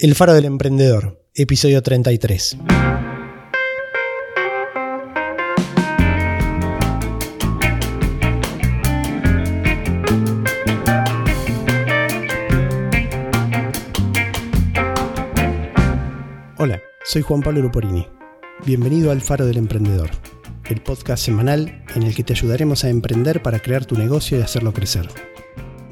El Faro del Emprendedor, episodio 33. Hola, soy Juan Pablo Luporini. Bienvenido al Faro del Emprendedor, el podcast semanal en el que te ayudaremos a emprender para crear tu negocio y hacerlo crecer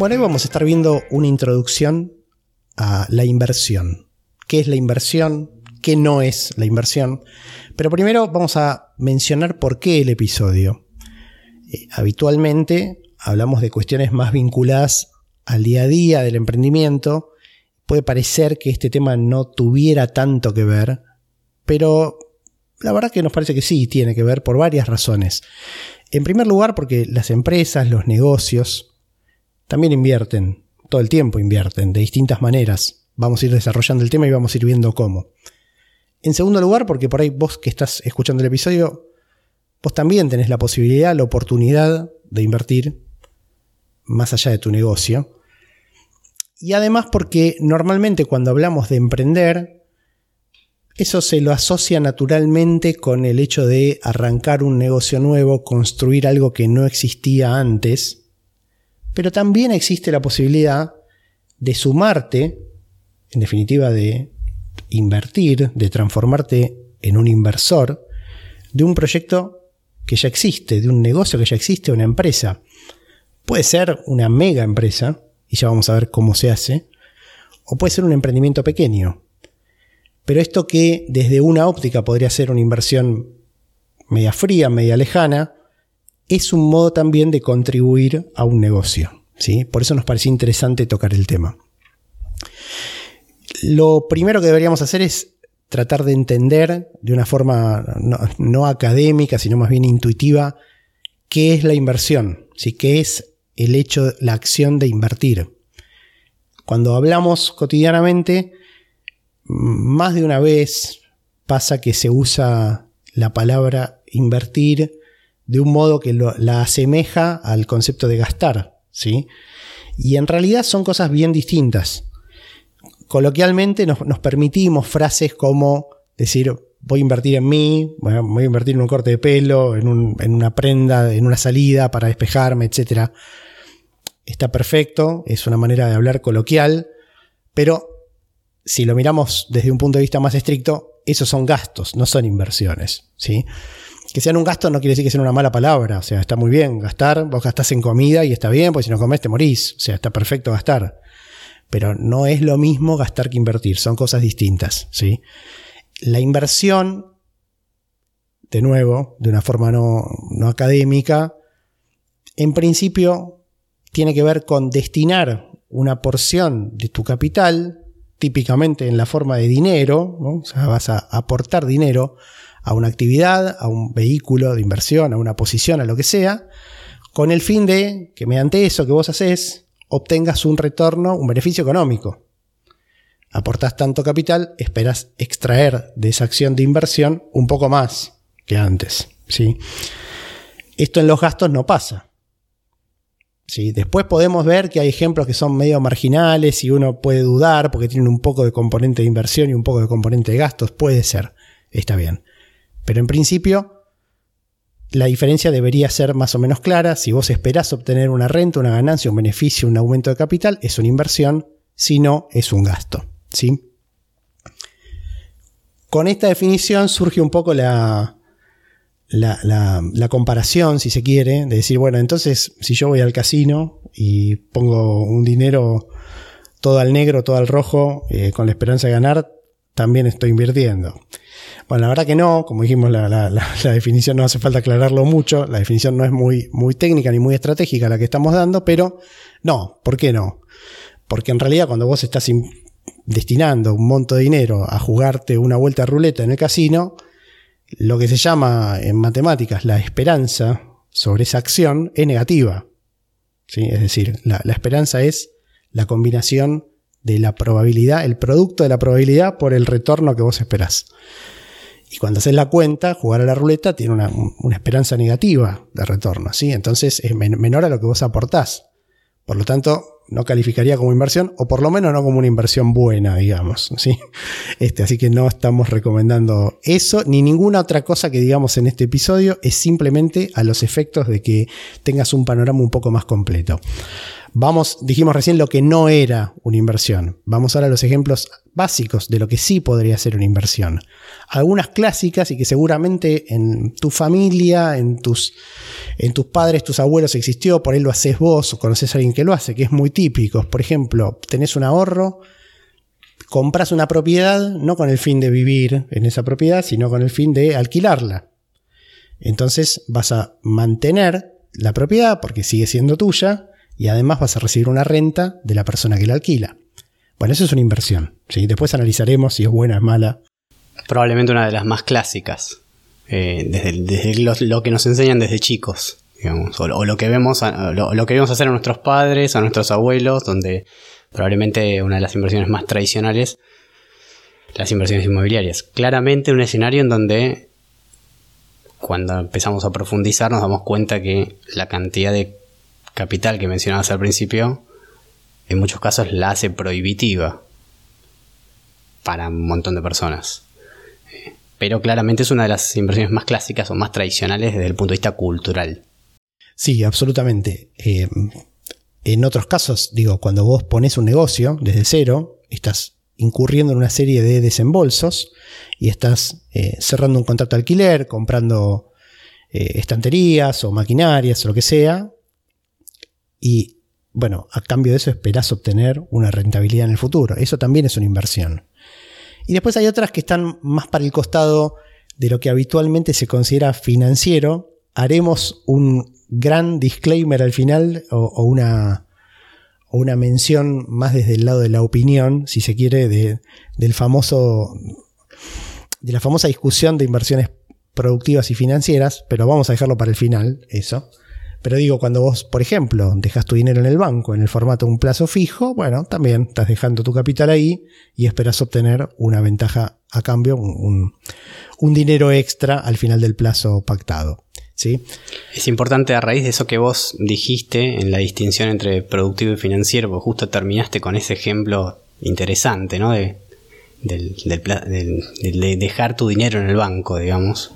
Bueno, hoy vamos a estar viendo una introducción a la inversión. ¿Qué es la inversión? ¿Qué no es la inversión? Pero primero vamos a mencionar por qué el episodio. Eh, habitualmente hablamos de cuestiones más vinculadas al día a día del emprendimiento. Puede parecer que este tema no tuviera tanto que ver, pero la verdad que nos parece que sí tiene que ver por varias razones. En primer lugar, porque las empresas, los negocios, también invierten, todo el tiempo invierten, de distintas maneras. Vamos a ir desarrollando el tema y vamos a ir viendo cómo. En segundo lugar, porque por ahí vos que estás escuchando el episodio, vos también tenés la posibilidad, la oportunidad de invertir más allá de tu negocio. Y además porque normalmente cuando hablamos de emprender, eso se lo asocia naturalmente con el hecho de arrancar un negocio nuevo, construir algo que no existía antes pero también existe la posibilidad de sumarte, en definitiva de invertir, de transformarte en un inversor de un proyecto que ya existe, de un negocio que ya existe, una empresa. Puede ser una mega empresa, y ya vamos a ver cómo se hace, o puede ser un emprendimiento pequeño. Pero esto que desde una óptica podría ser una inversión media fría, media lejana, es un modo también de contribuir a un negocio. ¿sí? Por eso nos pareció interesante tocar el tema. Lo primero que deberíamos hacer es tratar de entender de una forma no, académica, sino más bien intuitiva, qué es la inversión, ¿sí? qué es el hecho, la acción de invertir. Cuando hablamos cotidianamente, más de una vez pasa que se usa la palabra invertir de un modo que la asemeja al concepto de gastar. ¿sí? Y en realidad son cosas bien distintas. Coloquialmente nos, permitimos frases como decir, voy a invertir en mí, voy a invertir en un corte de pelo, en, una prenda, en una salida para despejarme, etc. Está perfecto, es una manera de hablar coloquial, pero si lo miramos desde un punto de vista más estricto, esos son gastos, no son inversiones. ¿sí? Que sean un gasto no quiere decir que sea una mala palabra. O sea, está muy bien gastar. Vos gastás en comida y está bien, porque si no comés te morís. O sea, está perfecto gastar. Pero no es lo mismo gastar que invertir. Son cosas distintas. ¿sí? La inversión, de nuevo, de una forma no, no académica, en principio tiene que ver con destinar una porción de tu capital, típicamente en la forma de dinero, o sea, vas a aportar dinero a una actividad, a un vehículo de inversión, a una posición, a lo que sea, con el fin de que mediante eso que vos haces obtengas un retorno, un beneficio económico. Aportás tanto capital, esperas extraer de esa acción de inversión un poco más que antes. ¿sí? Esto en los gastos no pasa. ¿sí? Después podemos ver que hay ejemplos que son medio marginales y uno puede dudar porque tienen un poco de componente de inversión y un poco de componente de gastos. Puede ser, está bien. Pero en principio, la diferencia debería ser más o menos clara. Si vos esperás obtener una renta, una ganancia, un beneficio, un aumento de capital, es una inversión, si no, es un gasto. ¿sí? Con esta definición surge un poco la, la, comparación, si se quiere, de decir, bueno, entonces si yo voy al casino y pongo un dinero todo al negro, todo al rojo, eh, con la esperanza de ganar, también estoy invirtiendo. Bueno, la verdad que no, como dijimos, la, la, definición no hace falta aclararlo mucho, la definición no es muy, técnica ni muy estratégica la que estamos dando, pero no, ¿por qué no? Porque en realidad cuando vos estás destinando un monto de dinero a jugarte una vuelta a ruleta en el casino, lo que se llama en matemáticas la esperanza sobre esa acción es negativa. ¿sí? Es decir, la, esperanza es la combinación de la probabilidad, el producto de la probabilidad por el retorno que vos esperás. Y cuando haces la cuenta, jugar a la ruleta tiene una, esperanza negativa de retorno, ¿sí? Entonces es menor a lo que vos aportás. Por lo tanto, no calificaría como inversión, o por lo menos no como una inversión buena, digamos. ¿sí? Este, así que no estamos recomendando eso, ni ninguna otra cosa que digamos en este episodio, es simplemente a los efectos de que tengas un panorama un poco más completo. Vamos, dijimos recién lo que no era una inversión. Vamos ahora a los ejemplos básicos de lo que sí podría ser una inversión. Algunas clásicas y que seguramente en tu familia, en tus, en tus padres, tus abuelos existió, por ahí lo haces vos o conoces a alguien que lo hace, que es muy típico. Por ejemplo, tenés un ahorro, compras una propiedad no con el fin de vivir en esa propiedad, sino con el fin de alquilarla. Entonces vas a mantener la propiedad porque sigue siendo tuya y además vas a recibir una renta de la persona que la alquila. Bueno, eso es una inversión. ¿sí? Después analizaremos si es buena o es mala. Probablemente una de las más clásicas, eh, desde, lo, que nos enseñan desde chicos, digamos, o, lo, que vemos lo, que vemos hacer a nuestros padres, a nuestros abuelos, donde probablemente una de las inversiones más tradicionales, las inversiones inmobiliarias. Claramente un escenario en donde cuando empezamos a profundizar nos damos cuenta que la cantidad de capital que mencionabas al principio, en muchos casos la hace prohibitiva para un montón de personas. Pero claramente es una de las inversiones más clásicas o más tradicionales desde el punto de vista cultural. Sí, absolutamente. Eh, en otros casos, digo, cuando vos pones un negocio desde cero, estás incurriendo en una serie de desembolsos y estás eh, cerrando un contrato de alquiler, comprando eh, estanterías o maquinarias o lo que sea, y bueno, a cambio de eso esperás obtener una rentabilidad en el futuro. Eso también es una inversión. Y después hay otras que están más para el costado de lo que habitualmente se considera financiero. Haremos un gran disclaimer al final o, una, una mención más desde el lado de la opinión, si se quiere, de, del famoso, de la famosa discusión de inversiones productivas y financieras, pero vamos a dejarlo para el final, eso. Pero digo, cuando vos, por ejemplo, dejas tu dinero en el banco en el formato de un plazo fijo, bueno, también estás dejando tu capital ahí y esperas obtener una ventaja a cambio, un, dinero extra al final del plazo pactado. ¿sí? Es importante a raíz de eso que vos dijiste en la distinción entre productivo y financiero, porque justo terminaste con ese ejemplo interesante, ¿no? De, del, de dejar tu dinero en el banco, digamos.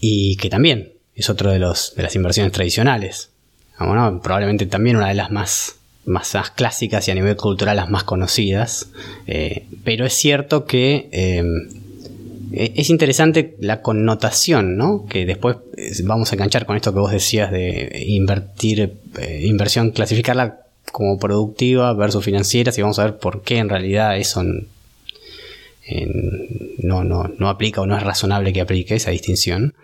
Y que también es otro de, los, de las inversiones tradicionales. Bueno, probablemente también una de las más, más, clásicas y a nivel cultural las más conocidas. Eh, pero es cierto que eh, e, es interesante la connotación, ¿no? Que después eh, vamos a enganchar con esto que vos decías de invertir, inversión, clasificarla como productiva versus financiera, y vamos a ver por qué en realidad eso no, no, no aplica o no es razonable que aplique esa distinción.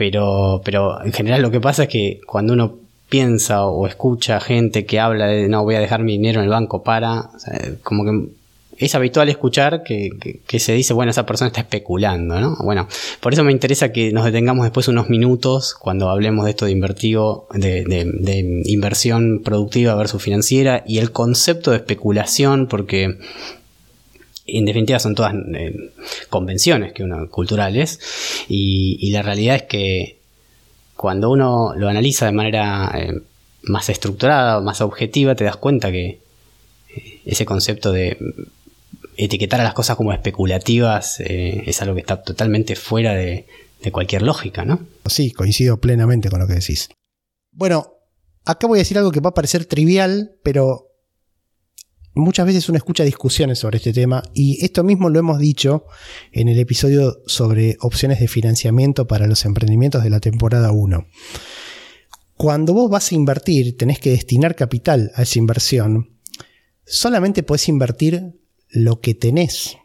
Pero, pero en general lo que pasa es que cuando uno piensa o escucha gente que habla de no voy a dejar mi dinero en el banco para, como que es habitual escuchar que, se dice, bueno, esa persona está especulando, ¿no? Bueno, por eso me interesa que nos detengamos después unos minutos cuando hablemos de esto de invertido, de, de inversión productiva versus financiera y el concepto de especulación, porque en definitiva son todas eh, convenciones que uno, culturales y, la realidad es que cuando uno lo analiza de manera eh, más estructurada, más objetiva, te das cuenta que eh, ese concepto de etiquetar a las cosas como especulativas es algo que está totalmente fuera de, de cualquier lógica, ¿no? Sí, coincido plenamente con lo que decís. Bueno, acá voy a decir algo que va a parecer trivial, pero muchas veces uno escucha discusiones sobre este tema y esto mismo lo hemos dicho en el episodio sobre opciones de financiamiento para los emprendimientos de la temporada 1. Cuando vos vas a invertir, tenés que destinar capital a esa inversión, solamente podés invertir lo que tenés.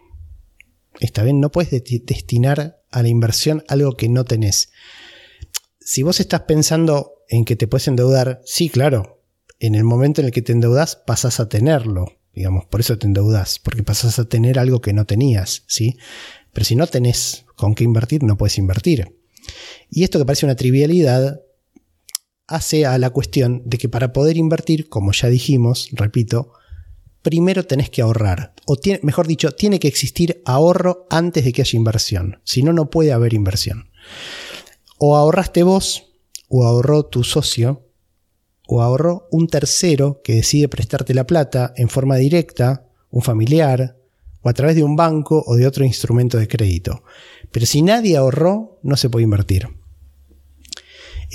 Está bien, no puedes destinar a la inversión algo que no tenés. Si vos estás pensando en que te puedes endeudar, sí, claro, en el momento en el que te endeudas pasas a tenerlo, digamos, por eso te endeudas, porque pasas a tener algo que no tenías, ¿sí? Pero si no tenés con qué invertir, no puedes invertir. Y esto que parece una trivialidad hace a la cuestión de que para poder invertir, como ya dijimos, repito, primero tenés que ahorrar. O mejor dicho, tiene que existir ahorro antes de que haya inversión. Si no, no puede haber inversión. O ahorraste vos, o ahorró tu socio, o ahorró un tercero que decide prestarte la plata en forma directa, un familiar, o a través de un banco o de otro instrumento de crédito. Pero si nadie ahorró, no se puede invertir.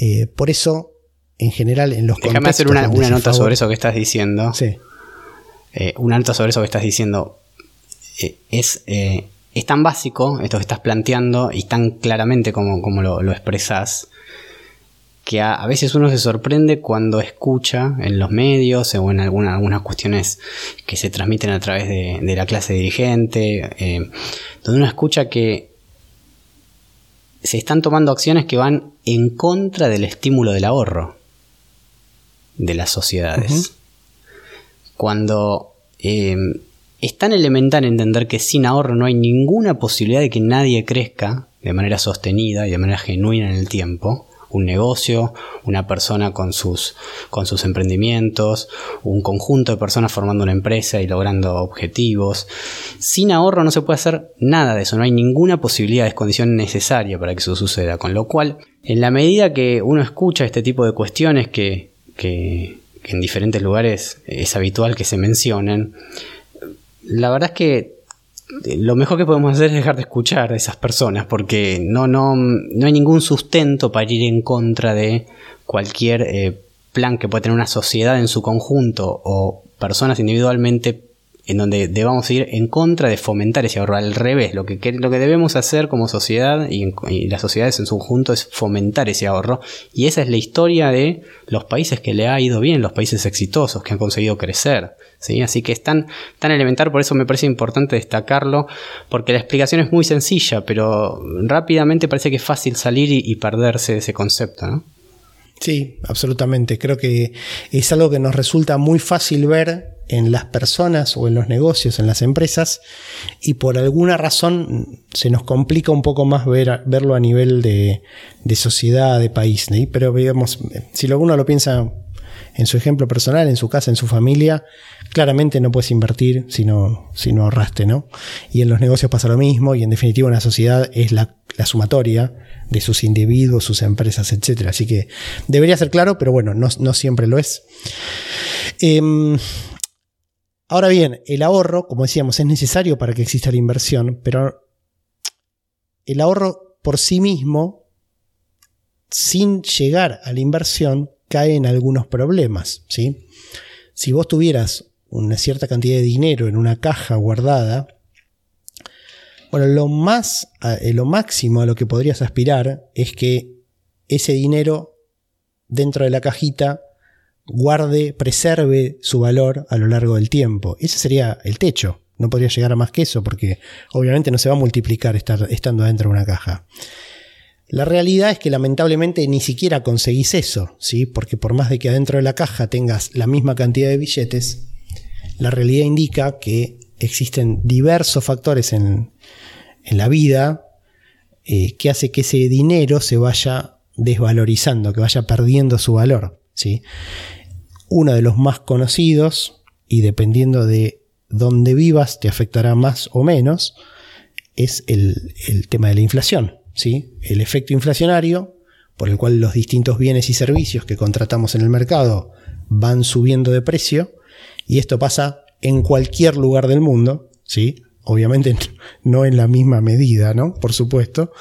Eh, por eso, en general, en los Déjame hacer una, nota sobre eso que estás diciendo. Sí. Eh, una nota sobre eso que estás diciendo. Eh, es, es tan básico esto que estás planteando y tan claramente como, como lo, lo expresas que a, veces uno se sorprende cuando escucha en los medios o en algunas cuestiones que se transmiten a través de, la clase dirigente, eh, donde uno escucha que se están tomando acciones que van en contra del estímulo del ahorro de las sociedades. Cuando eh, es tan elemental entender que sin ahorro no hay ninguna posibilidad de que nadie crezca de manera sostenida y de manera genuina en el tiempo, un negocio, una persona con sus, con sus emprendimientos, un conjunto de personas formando una empresa y logrando objetivos. Sin ahorro no se puede hacer nada de eso, no hay ninguna posibilidad, es condición necesaria para que eso suceda. Con lo cual, en la medida que uno escucha este tipo de cuestiones que, que, que en diferentes lugares es habitual que se mencionen, la verdad es que lo mejor que podemos hacer es dejar de escuchar a esas personas porque no, no, no hay ningún sustento para ir en contra de cualquier eh, plan que pueda tener una sociedad en su conjunto o personas individualmente en donde debamos ir en contra de fomentar ese ahorro. Al revés, lo que, lo que debemos hacer como sociedad y, las sociedades en su conjunto es fomentar ese ahorro. Y esa es la historia de los países que le ha ido bien, los países exitosos que han conseguido crecer. ¿sí? Así que es tan, elemental, por eso me parece importante destacarlo, porque la explicación es muy sencilla, pero rápidamente parece que es fácil salir y, perderse de ese concepto. Sí, absolutamente. Creo que es algo que nos resulta muy fácil ver en las personas o en los negocios, en las empresas, y por alguna razón se nos complica un poco más ver, verlo a nivel de, sociedad, de país. Pero digamos, si uno lo piensa en su ejemplo personal, en su casa, en su familia, claramente no puedes invertir si no, ahorraste, ¿no? Y en los negocios pasa lo mismo, y en definitiva una sociedad es la, sumatoria de sus individuos, sus empresas, etc. Así que debería ser claro, pero bueno, no, no siempre lo es. Em, Ahora bien, el ahorro, como decíamos, es necesario para que exista la inversión, pero el ahorro por sí mismo, sin llegar a la inversión, cae en algunos problemas. ¿sí? Si vos tuvieras una cierta cantidad de dinero en una caja guardada, bueno, lo, más, eh, lo máximo a lo que podrías aspirar es que ese dinero dentro de la cajita guarde, preserve su valor a lo largo del tiempo. Ese sería el techo. No podría llegar a más que eso porque obviamente no se va a multiplicar estar, estando dentro de una caja. La realidad es que lamentablemente ni siquiera conseguís eso, ¿sí? porque por más de que adentro de la caja tengas la misma cantidad de billetes, la realidad indica que existen diversos factores en, la vida eh, que hace que ese dinero se vaya desvalorizando, que vaya perdiendo su valor. ¿Sí? uno de los más conocidos, y dependiendo de dónde vivas te afectará más o menos, es el, tema de la inflación. ¿sí? El efecto inflacionario, por el cual los distintos bienes y servicios que contratamos en el mercado van subiendo de precio, y esto pasa en cualquier lugar del mundo, ¿sí? obviamente no en la misma medida, ¿no? por supuesto,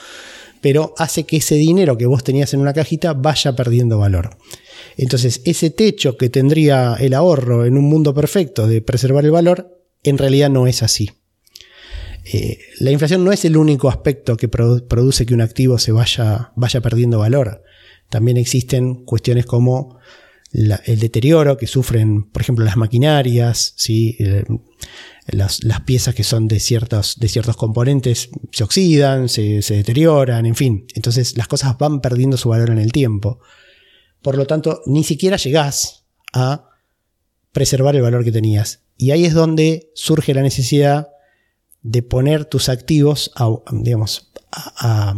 pero hace que ese dinero que vos tenías en una cajita vaya perdiendo valor. Entonces, ese techo que tendría el ahorro en un mundo perfecto de preservar el valor, en realidad no es así. Eh, la inflación no es el único aspecto que produce que un activo se vaya, vaya perdiendo valor. También existen cuestiones como el deterioro que sufren, por ejemplo, las maquinarias, ¿sí? las, piezas que son de ciertos, de ciertos componentes se oxidan, se, deterioran, en fin. Entonces las cosas van perdiendo su valor en el tiempo. Por lo tanto, ni siquiera llegás a preservar el valor que tenías. Y ahí es donde surge la necesidad de poner tus activos a, digamos, a,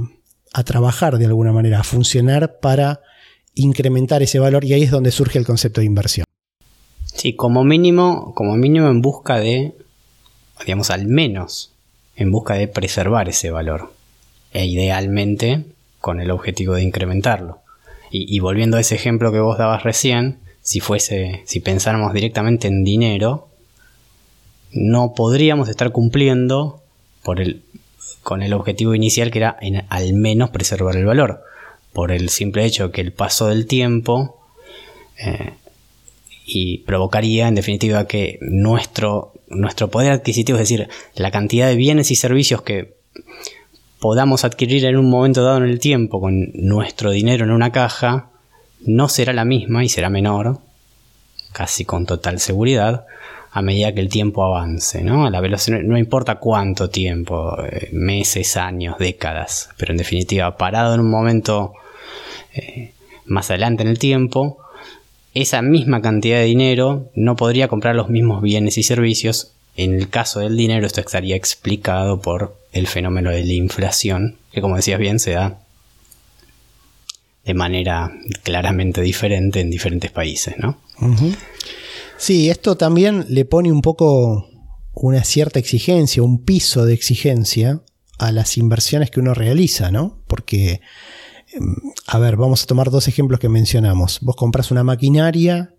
trabajar de alguna manera, a funcionar para incrementar ese valor y ahí es donde surge el concepto de inversión. Sí, como mínimo, como mínimo en busca de, digamos, al menos en busca de preservar ese valor. E idealmente con el objetivo de incrementarlo. Y, volviendo a ese ejemplo que vos dabas recién, si fuese, si pensáramos directamente en dinero, no podríamos estar cumpliendo por el, con el objetivo inicial que era en, al menos preservar el valor, por el simple hecho que el paso del tiempo eh, y provocaría en definitiva que nuestro, nuestro poder adquisitivo, es decir, la cantidad de bienes y servicios que podamos adquirir en un momento dado en el tiempo con nuestro dinero en una caja, no será la misma y será menor, casi con total seguridad, a medida que el tiempo avance, ¿no? A la velocidad, no importa cuánto tiempo, eh, meses, años, décadas, pero en definitiva, parado en un momento eh, más adelante en el tiempo, esa misma cantidad de dinero no podría comprar los mismos bienes y servicios. En el caso del dinero, esto estaría explicado por el fenómeno de la inflación, que como decías bien, se da de manera claramente diferente en diferentes países, ¿no? Sí, esto también le pone un poco una cierta exigencia, un piso de exigencia a las inversiones que uno realiza, ¿no? Porque, em, a ver, vamos a tomar dos ejemplos que mencionamos. Vos compras una maquinaria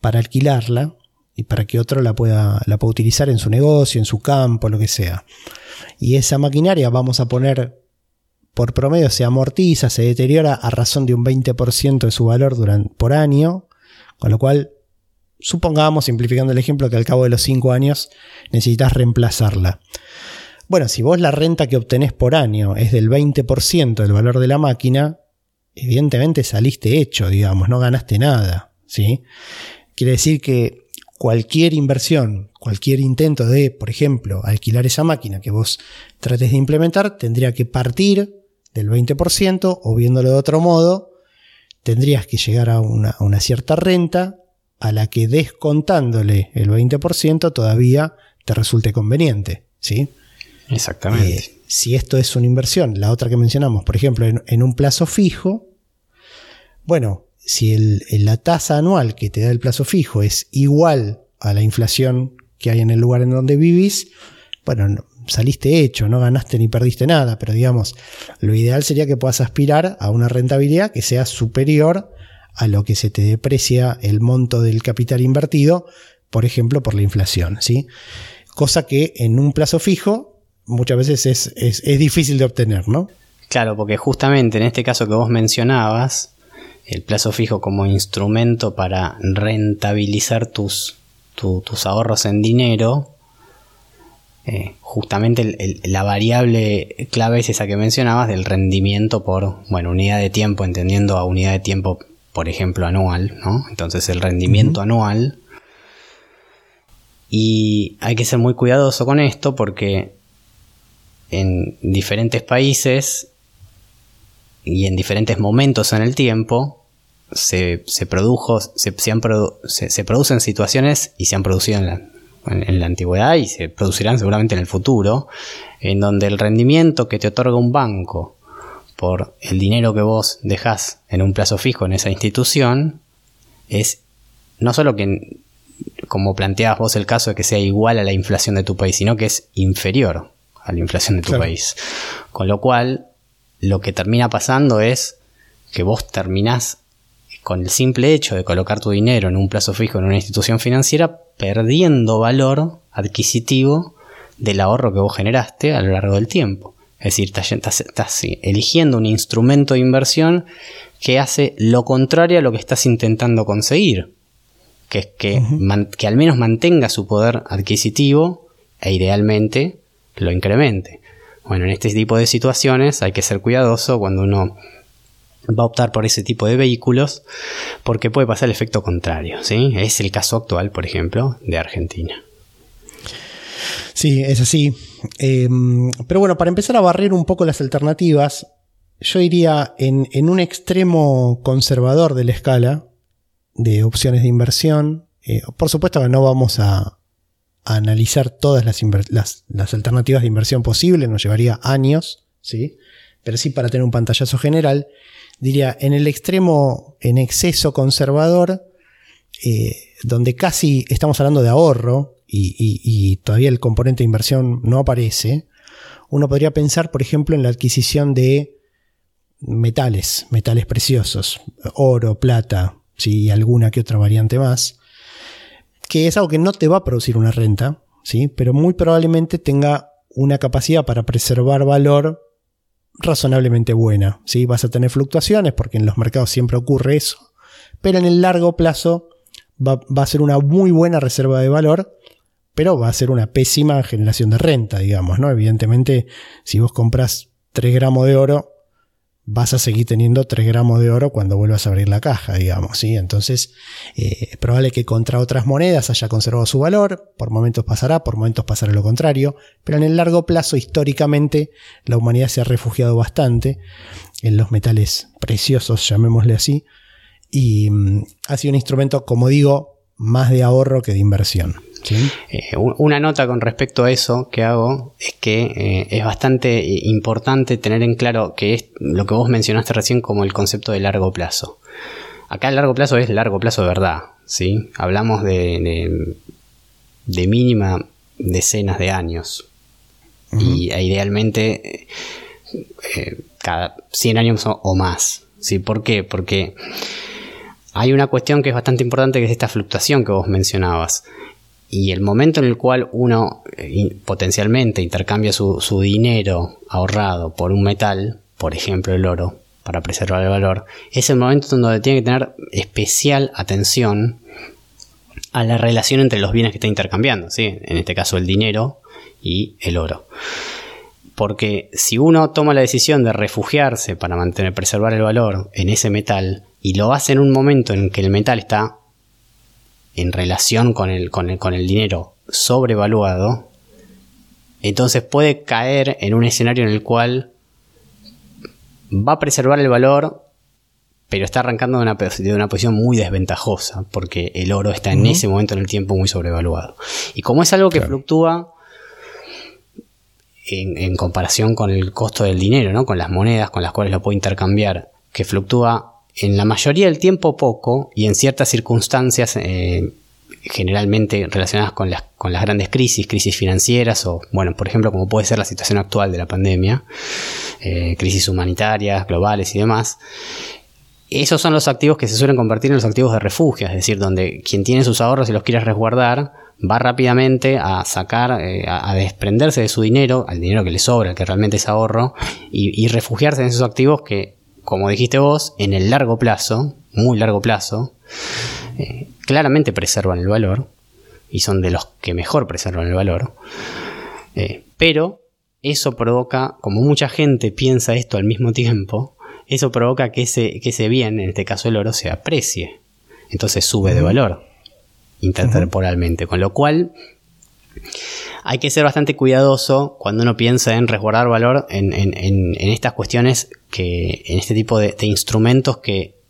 para alquilarla y para que otro la pueda, la pueda utilizar en su negocio, en su campo, lo que sea. Y esa maquinaria vamos a poner por promedio se amortiza, se deteriora a razón de un 20% de su valor durante, por año, con lo cual supongamos, simplificando el ejemplo, que al cabo de los 5 años necesitas reemplazarla. Bueno, si vos la renta que obtenés por año es del 20% del valor de la máquina, evidentemente saliste hecho, digamos, no ganaste nada. ¿sí? Quiere decir que cualquier inversión, cualquier intento de, por ejemplo, alquilar esa máquina que vos trates de implementar, tendría que partir del 20% o viéndolo de otro modo, tendrías que llegar a una, a una cierta renta a la que descontándole el 20% todavía te resulte conveniente. ¿sí? Exactamente. Eh, si esto es una inversión, la otra que mencionamos, por ejemplo, en, un plazo fijo, bueno, si la tasa anual que te da el plazo fijo es igual a la inflación que hay en el lugar en donde vivís, bueno, saliste hecho, no ganaste ni perdiste nada, pero digamos, lo ideal sería que puedas aspirar a una rentabilidad que sea superior a lo que se te deprecia el monto del capital invertido, por ejemplo, por la inflación, ¿sí? Cosa que en un plazo fijo muchas veces es, es, difícil de obtener, ¿no? Claro, porque justamente en este caso que vos mencionabas, el plazo fijo como instrumento para rentabilizar tus, tus ahorros en dinero, eh, justamente la variable clave es esa que mencionabas del rendimiento por, bueno, unidad de tiempo, entendiendo a unidad de tiempo por ejemplo, anual, ¿no? Entonces el rendimiento anual. Y hay que ser muy cuidadoso con esto porque en diferentes países y en diferentes momentos en el tiempo se, produjo, se, se, producen situaciones y se han producido en la, en la antigüedad y se producirán seguramente en el futuro, en donde el rendimiento que te otorga un banco por el dinero que vos dejás en un plazo fijo en esa institución es no solo que, como planteabas vos el caso de que sea igual a la inflación de tu país, sino que es inferior a la inflación de tu país. Con lo cual, lo que termina pasando es que vos terminás con el simple hecho de colocar tu dinero en un plazo fijo en una institución financiera, perdiendo valor adquisitivo del ahorro que vos generaste a lo largo del tiempo. Es decir, estás, eligiendo un instrumento de inversión que hace lo contrario a lo que estás intentando conseguir, que es que, que al menos mantenga su poder adquisitivo e idealmente lo incremente. Bueno, en este tipo de situaciones hay que ser cuidadoso cuando uno va a optar por ese tipo de vehículos porque puede pasar el efecto contrario. ¿sí? Es el caso actual, por ejemplo, de Argentina. Sí, es así. Em, pero bueno, para empezar a barrer un poco las alternativas, yo iría en, un extremo conservador de la escala de opciones de inversión. Eh, por supuesto que no vamos a, analizar todas las, alternativas de inversión posibles, nos llevaría años, ¿sí? pero sí para tener un pantallazo general diría, en el extremo, en exceso conservador, eh, donde casi estamos hablando de ahorro y, todavía el componente de inversión no aparece, uno podría pensar, por ejemplo, en la adquisición de metales, metales preciosos, oro, plata, y alguna que otra variante más, que es algo que no te va a producir una renta, ¿sí? pero muy probablemente tenga una capacidad para preservar valor razonablemente buena. ¿sí? Vas a tener fluctuaciones porque en los mercados siempre ocurre eso, pero en el largo plazo va, a ser una muy buena reserva de valor, pero va a ser una pésima generación de renta, digamos, ¿no? Evidentemente, si vos compras 3 gramos de oro, vas a seguir teniendo 3 gramos de oro cuando vuelvas a abrir la caja, digamos, ¿sí? Entonces, eh, es probable que contra otras monedas haya conservado su valor, por momentos pasará, por momentos pasará lo contrario, pero en el largo plazo, históricamente, la humanidad se ha refugiado bastante en los metales preciosos, llamémosle así, y mm, ha sido un instrumento, como digo, más de ahorro que de inversión. Eh, una nota con respecto a eso que hago es que eh, es bastante importante tener en claro que es lo que vos mencionaste recién como el concepto de largo plazo. Acá el largo plazo es largo plazo de verdad, ¿sí? Hablamos de, de, mínima decenas de años. Y e idealmente eh, cada 100 años o, más. ¿sí? ¿Por qué? Porque hay una cuestión que es bastante importante que es esta fluctuación que vos mencionabas. Y el momento en el cual uno eh, potencialmente intercambia su, dinero ahorrado por un metal, por ejemplo el oro, para preservar el valor, es el momento donde tiene que tener especial atención a la relación entre los bienes que está intercambiando, ¿sí? en este caso el dinero y el oro. Porque si uno toma la decisión de refugiarse para mantener, preservar el valor en ese metal, y lo hace en un momento en que el metal está en relación con el, con el, dinero sobrevaluado, entonces puede caer en un escenario en el cual va a preservar el valor, pero está arrancando de una, de una posición muy desventajosa, porque el oro está en ese momento en el tiempo muy sobrevaluado. Y como es algo que fluctúa en, en, comparación con el costo del dinero, ¿no? con las monedas con las cuales lo puede intercambiar, que fluctúa en la mayoría del tiempo poco y en ciertas circunstancias eh, generalmente relacionadas con las, grandes crisis, crisis financieras o, bueno, por ejemplo, como puede ser la situación actual de la pandemia, eh, crisis humanitarias, globales y demás. Esos son los activos que se suelen convertir en los activos de refugio, es decir, donde quien tiene sus ahorros y los quiere resguardar va rápidamente a sacar, eh, a, desprenderse de su dinero, al dinero que le sobra, que realmente es ahorro, y, y refugiarse en esos activos que como dijiste vos, en el largo plazo, muy largo plazo, eh, claramente preservan el valor y son de los que mejor preservan el valor. Eh, pero eso provoca, como mucha gente piensa esto al mismo tiempo, eso provoca que ese, que ese bien, en este caso el oro, se aprecie. Entonces sube de valor intertemporalmente. Con lo cual hay que ser bastante cuidadoso cuando uno piensa en resguardar valor en, estas cuestiones, que, en este tipo de, instrumentos que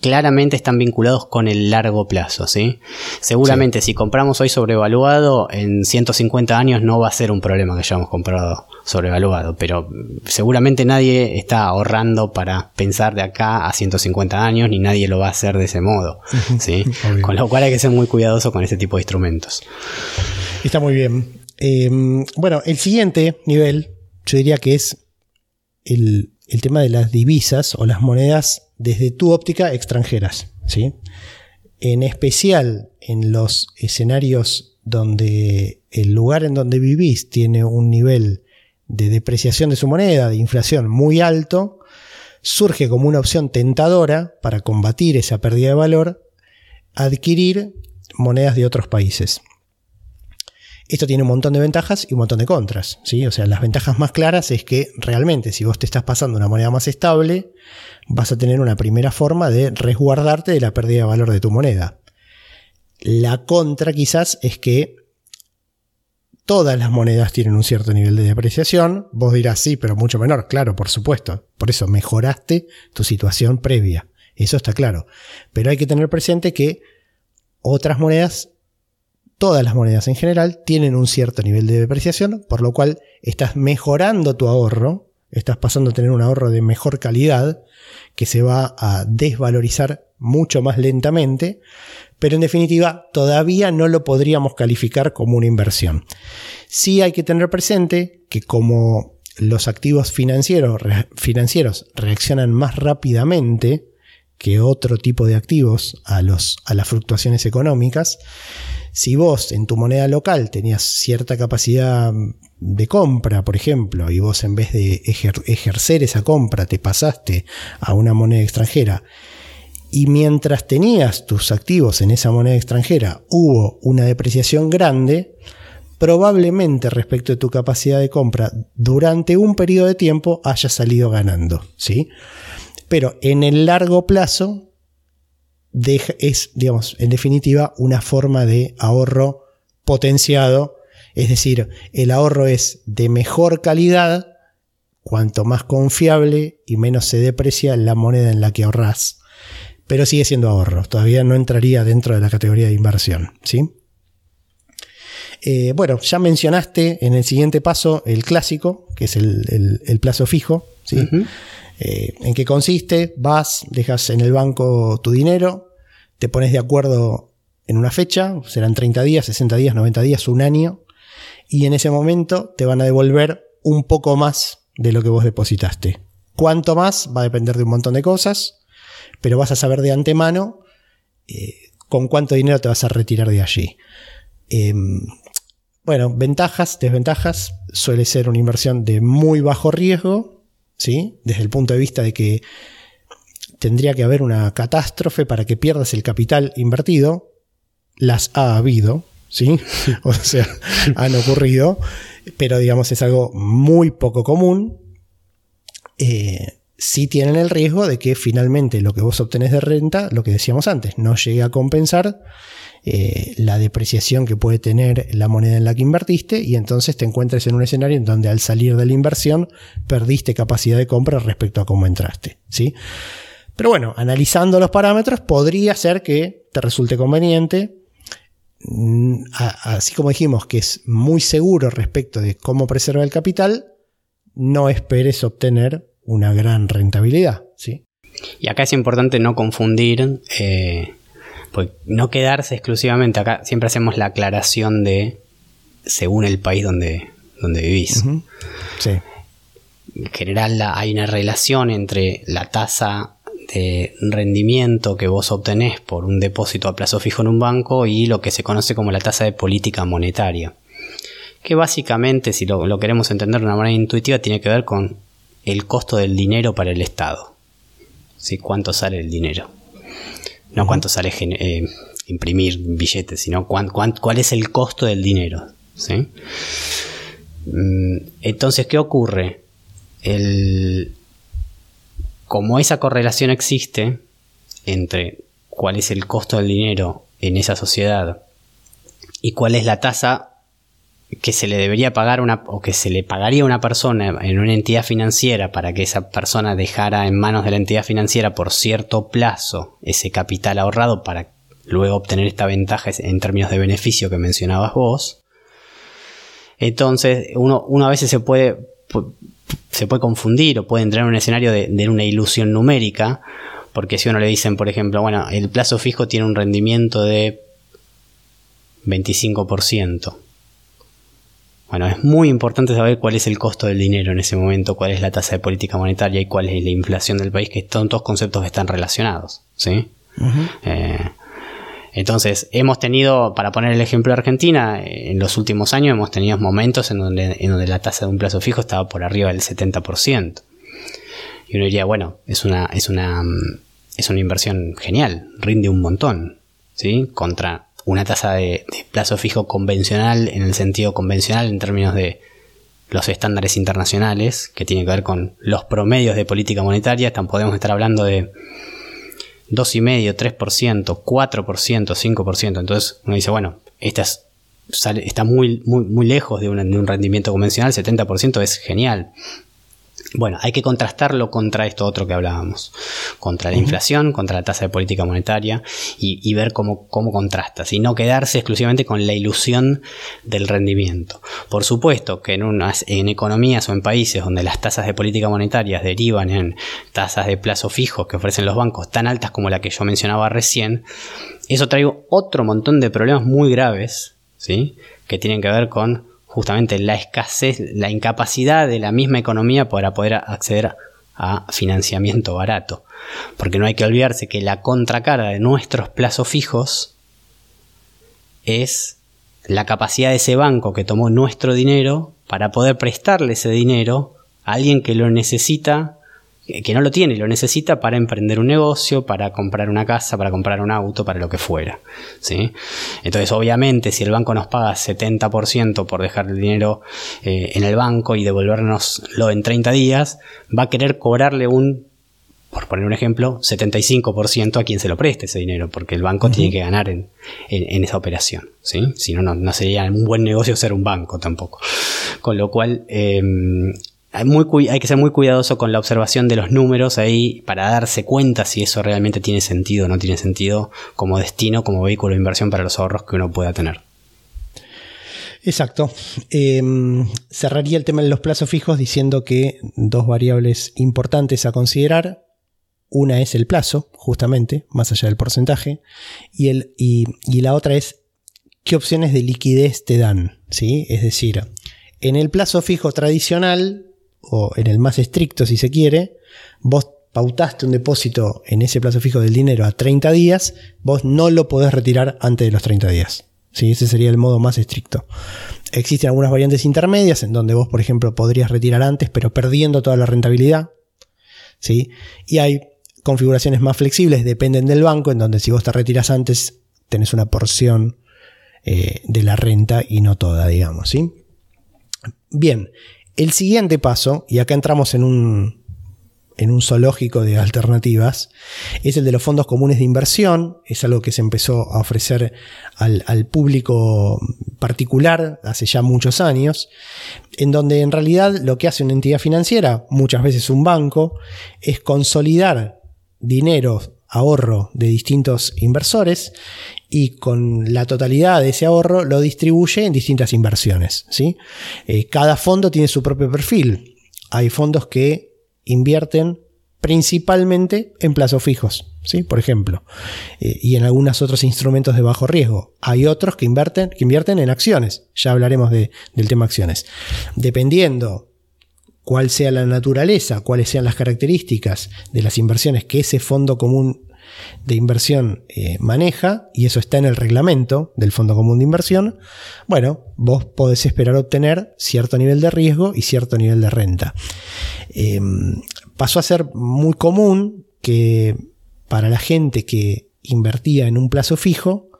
claramente están vinculados con el largo plazo. ¿sí? Seguramente si compramos hoy sobrevaluado, en 150 años no va a ser un problema que hayamos comprado sobrevaluado, pero seguramente nadie está ahorrando para pensar de acá a 150 años, ni nadie lo va a hacer de ese modo. ¿sí? Con lo cual hay que ser muy cuidadoso con este tipo de instrumentos. Está muy bien. Em, bueno, el siguiente nivel, yo diría que es el, tema de las divisas o las monedas desde tu óptica extranjeras. ¿sí? En especial en los escenarios donde el lugar en donde vivís tiene un nivel de depreciación de su moneda, de inflación muy alto, surge como una opción tentadora para combatir esa pérdida de valor adquirir monedas de otros países. Esto tiene un montón de ventajas y un montón de contras. ¿sí? O sea, las ventajas más claras es que realmente si vos te estás pasando una moneda más estable, vas a tener una primera forma de resguardarte de la pérdida de valor de tu moneda. La contra quizás es que todas las monedas tienen un cierto nivel de depreciación. Vos dirás, sí, pero mucho menor. Claro, por supuesto. Por eso mejoraste tu situación previa. Eso está claro. Pero hay que tener presente que otras monedas, todas las monedas en general, tienen un cierto nivel de depreciación, por lo cual estás mejorando tu ahorro, estás pasando a tener un ahorro de mejor calidad, que se va a desvalorizar mucho más lentamente, pero en definitiva todavía no lo podríamos calificar como una inversión. Sí hay que tener presente que como los activos financieros, reaccionan más rápidamente que otro tipo de activos a las fluctuaciones económicas, si vos en tu moneda local tenías cierta capacidad de compra, por ejemplo, y vos en vez de ejercer esa compra te pasaste a una moneda extranjera, y mientras tenías tus activos en esa moneda extranjera hubo una depreciación grande, probablemente respecto de tu capacidad de compra durante un periodo de tiempo hayas salido ganando, ¿sí? Pero en el largo plazo es, digamos, en definitiva, una forma de ahorro potenciado, es decir, el ahorro es de mejor calidad cuanto más confiable y menos se deprecia la moneda en la que ahorras pero sigue siendo ahorro. Todavía no entraría dentro de la categoría de inversión. ¿sí? Eh, bueno, ya mencionaste en el siguiente paso el clásico, que es el, plazo fijo. ¿sí? Eh, ¿En qué consiste? Vas, dejas en el banco tu dinero, te pones de acuerdo en una fecha, serán 30 días, 60 días, 90 días, un año, y en ese momento te van a devolver un poco más de lo que vos depositaste. ¿Cuánto más? Va a depender de un montón de cosas pero vas a saber de antemano eh, con cuánto dinero te vas a retirar de allí. Em, bueno, ventajas, desventajas, suele ser una inversión de muy bajo riesgo, ¿sí? Desde el punto de vista de que tendría que haber una catástrofe para que pierdas el capital invertido. Las ha habido, ¿sí? o sea, han ocurrido, pero digamos es algo muy poco común. Eh, sí tienen el riesgo de que finalmente lo que vos obtenés de renta, lo que decíamos antes, no llegue a compensar eh, la depreciación que puede tener la moneda en la que invertiste y entonces te encuentres en un escenario en donde al salir de la inversión perdiste capacidad de compra respecto a cómo entraste. ¿sí? Pero bueno, analizando los parámetros podría ser que te resulte conveniente. Mm, así como dijimos que es muy seguro respecto de cómo preserva el capital, no esperes obtener una gran rentabilidad. ¿sí? Y acá es importante no confundir, eh, pues no quedarse exclusivamente acá. Siempre hacemos la aclaración de según el país donde, donde vivís. sí. En general hay una relación entre la tasa de rendimiento que vos obtenés por un depósito a plazo fijo en un banco y lo que se conoce como la tasa de política monetaria. Que básicamente, si lo, lo queremos entender de una manera intuitiva, tiene que ver con el costo del dinero para el Estado. ¿Sí? ¿Cuánto sale el dinero? No cuánto sale eh, imprimir billetes, sino cuál es el costo del dinero. ¿sí? Mm, entonces, ¿qué ocurre? El, como esa correlación existe entre cuál es el costo del dinero en esa sociedad y cuál es la tasa que se le debería pagar una, o que se le pagaría a una persona en una entidad financiera para que esa persona dejara en manos de la entidad financiera por cierto plazo ese capital ahorrado para luego obtener esta ventaja en términos de beneficio que mencionabas vos. Entonces, uno, uno a veces se puede, se puede confundir o puede entrar en un escenario de, de una ilusión numérica, porque si uno le dicen, por ejemplo, bueno, el plazo fijo tiene un rendimiento de 25%. Bueno, es muy importante saber cuál es el costo del dinero en ese momento, cuál es la tasa de política monetaria y cuál es la inflación del país, que son todos conceptos que están relacionados. ¿sí? Eh, entonces, hemos tenido, para poner el ejemplo de Argentina, eh, en los últimos años hemos tenido momentos en donde, en donde la tasa de un plazo fijo estaba por arriba del 70%. Y uno diría, bueno, es una, es una, mm, es una inversión genial, rinde un montón, ¿sí? Contra una tasa de, plazo fijo convencional, en el sentido convencional en términos de los estándares internacionales, que tiene que ver con los promedios de política monetaria, podemos estar hablando de 2,5%, 3%, 4%, 5%. Entonces uno dice, bueno, esta está muy, muy, muy lejos de un, de un rendimiento convencional, 70% es genial. Bueno, hay que contrastarlo contra esto otro que hablábamos, contra la inflación, contra la tasa de política monetaria y, ver cómo, cómo contrasta, y no quedarse exclusivamente con la ilusión del rendimiento. Por supuesto que en, unas, en economías o en países donde las tasas de política monetaria derivan en tasas de plazo fijo que ofrecen los bancos tan altas como la que yo mencionaba recién, eso trae otro montón de problemas muy graves, ¿sí? que tienen que ver con justamente la escasez, la incapacidad de la misma economía para poder acceder a financiamiento barato. Porque no hay que olvidarse que la contracara de nuestros plazos fijos es la capacidad de ese banco que tomó nuestro dinero para poder prestarle ese dinero a alguien que lo necesita que no lo tiene, lo necesita para emprender un negocio, para comprar una casa, para comprar un auto, para lo que fuera. ¿sí? Entonces, obviamente, si el banco nos paga 70% por dejar el dinero eh, en el banco y devolvernoslo en 30 días, va a querer cobrarle un, por poner un ejemplo, 75% a quien se lo preste ese dinero, porque el banco tiene que ganar en, esa operación. ¿sí? Si no, no, sería un buen negocio ser un banco tampoco. Con lo cual, em, hay, que ser muy cuidadoso con la observación de los números ahí para darse cuenta si eso realmente tiene sentido o no tiene sentido como destino, como vehículo de inversión para los ahorros que uno pueda tener. Exacto. Em, cerraría el tema de los plazos fijos diciendo que dos variables importantes a considerar. Una es el plazo, justamente, más allá del porcentaje, y, el, y, y la otra es qué opciones de liquidez te dan. ¿sí? Es decir, en el plazo fijo tradicional, o en el más estricto si se quiere, vos pautaste un depósito en ese plazo fijo del dinero a 30 días, vos no lo podés retirar antes de los 30 días. ¿sí? Ese sería el modo más estricto. Existen algunas variantes intermedias en donde vos, por ejemplo, podrías retirar antes, pero perdiendo toda la rentabilidad. ¿sí? Y hay configuraciones más flexibles, dependen del banco, en donde si vos te retiras antes, tenés una porción eh, de la renta y no toda, digamos. ¿sí? Bien, el siguiente paso, y acá entramos en un, en un zoológico de alternativas, es el de los fondos comunes de inversión. Es algo que se empezó a ofrecer al, público particular hace ya muchos años, en donde en realidad lo que hace una entidad financiera, muchas veces un banco, es consolidar dinero, ahorro de distintos inversores y con la totalidad de ese ahorro lo distribuye en distintas inversiones. ¿sí? Eh, cada fondo tiene su propio perfil. Hay fondos que invierten principalmente en plazos fijos, ¿sí? por ejemplo, eh, y en algunos otros instrumentos de bajo riesgo. Hay otros que invierten, que invierten en acciones. Ya hablaremos del tema acciones. Dependiendo cuál sea la naturaleza, cuáles sean las características de las inversiones que ese fondo común de inversión eh, maneja, y eso está en el reglamento del Fondo Común de Inversión, bueno, vos podés esperar obtener cierto nivel de riesgo y cierto nivel de renta. Em, pasó a ser muy común que para la gente que invertía en un plazo fijo,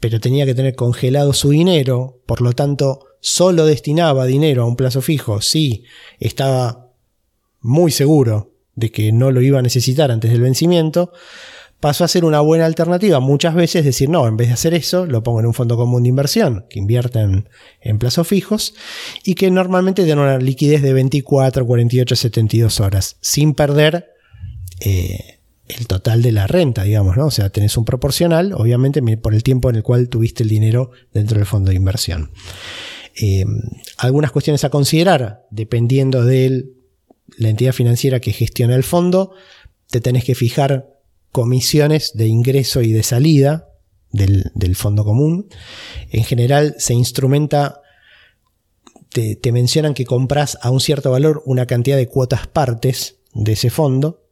pero tenía que tener congelado su dinero, por lo tanto, solo destinaba dinero a un plazo fijo si estaba muy seguro de que no lo iba a necesitar antes del vencimiento, pasó a ser una buena alternativa muchas veces decir, no, en vez de hacer eso, lo pongo en un fondo común de inversión que invierte en, plazos fijos y que normalmente tiene una liquidez de 24, 48, 72 horas, sin perder eh, el total de la renta, digamos, ¿no? O sea, tenés un proporcional, obviamente, por el tiempo en el cual tuviste el dinero dentro del fondo de inversión. Eh, algunas cuestiones a considerar, dependiendo de la entidad financiera que gestiona el fondo, te tenés que fijar comisiones de ingreso y de salida del, fondo común. En general se instrumenta, te, mencionan que compras a un cierto valor una cantidad de cuotas partes de ese fondo.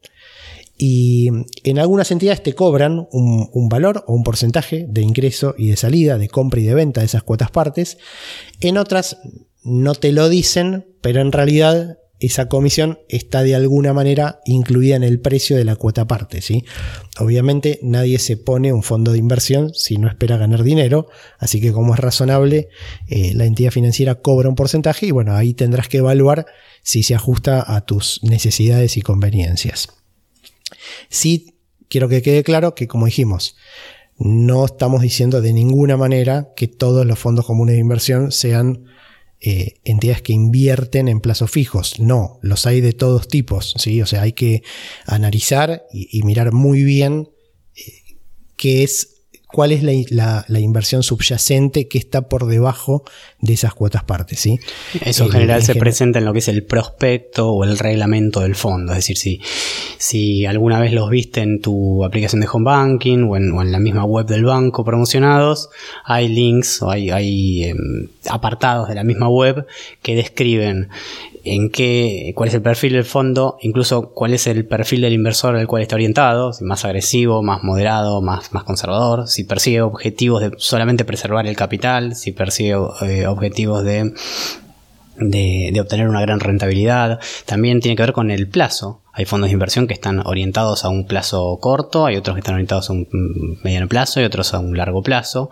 Y en algunas entidades te cobran un, un, valor o un porcentaje de ingreso y de salida, de compra y de venta de esas cuotas partes. En otras no te lo dicen, pero en realidad esa comisión está de alguna manera incluida en el precio de la cuota parte. ¿sí? Obviamente nadie se pone un fondo de inversión si no espera ganar dinero, así que como es razonable, eh, la entidad financiera cobra un porcentaje y bueno, ahí tendrás que evaluar si se ajusta a tus necesidades y conveniencias. Sí, quiero que quede claro que como dijimos, no estamos diciendo de ninguna manera que todos los fondos comunes de inversión sean eh, entidades que invierten en plazos fijos. No, los hay de todos tipos, ¿sí? O sea, hay que analizar y, mirar muy bien eh, qué es cuál es la, inversión subyacente que está por debajo de esas cuotas partes. ¿sí? Eso en general se presenta en lo que es el prospecto o el reglamento del fondo. Es decir, si, si alguna vez los viste en tu aplicación de home banking o en, la misma web del banco promocionados, hay links o hay, hay em, apartados de la misma web que describen en qué, cuál es el perfil del fondo, incluso cuál es el perfil del inversor al cual está orientado, si más agresivo, más moderado, más, más conservador, si persigue objetivos de solamente preservar el capital, si persigue eh, objetivos de de, obtener una gran rentabilidad. También tiene que ver con el plazo. Hay fondos de inversión que están orientados a un plazo corto, hay otros que están orientados a un mediano plazo y otros a un largo plazo.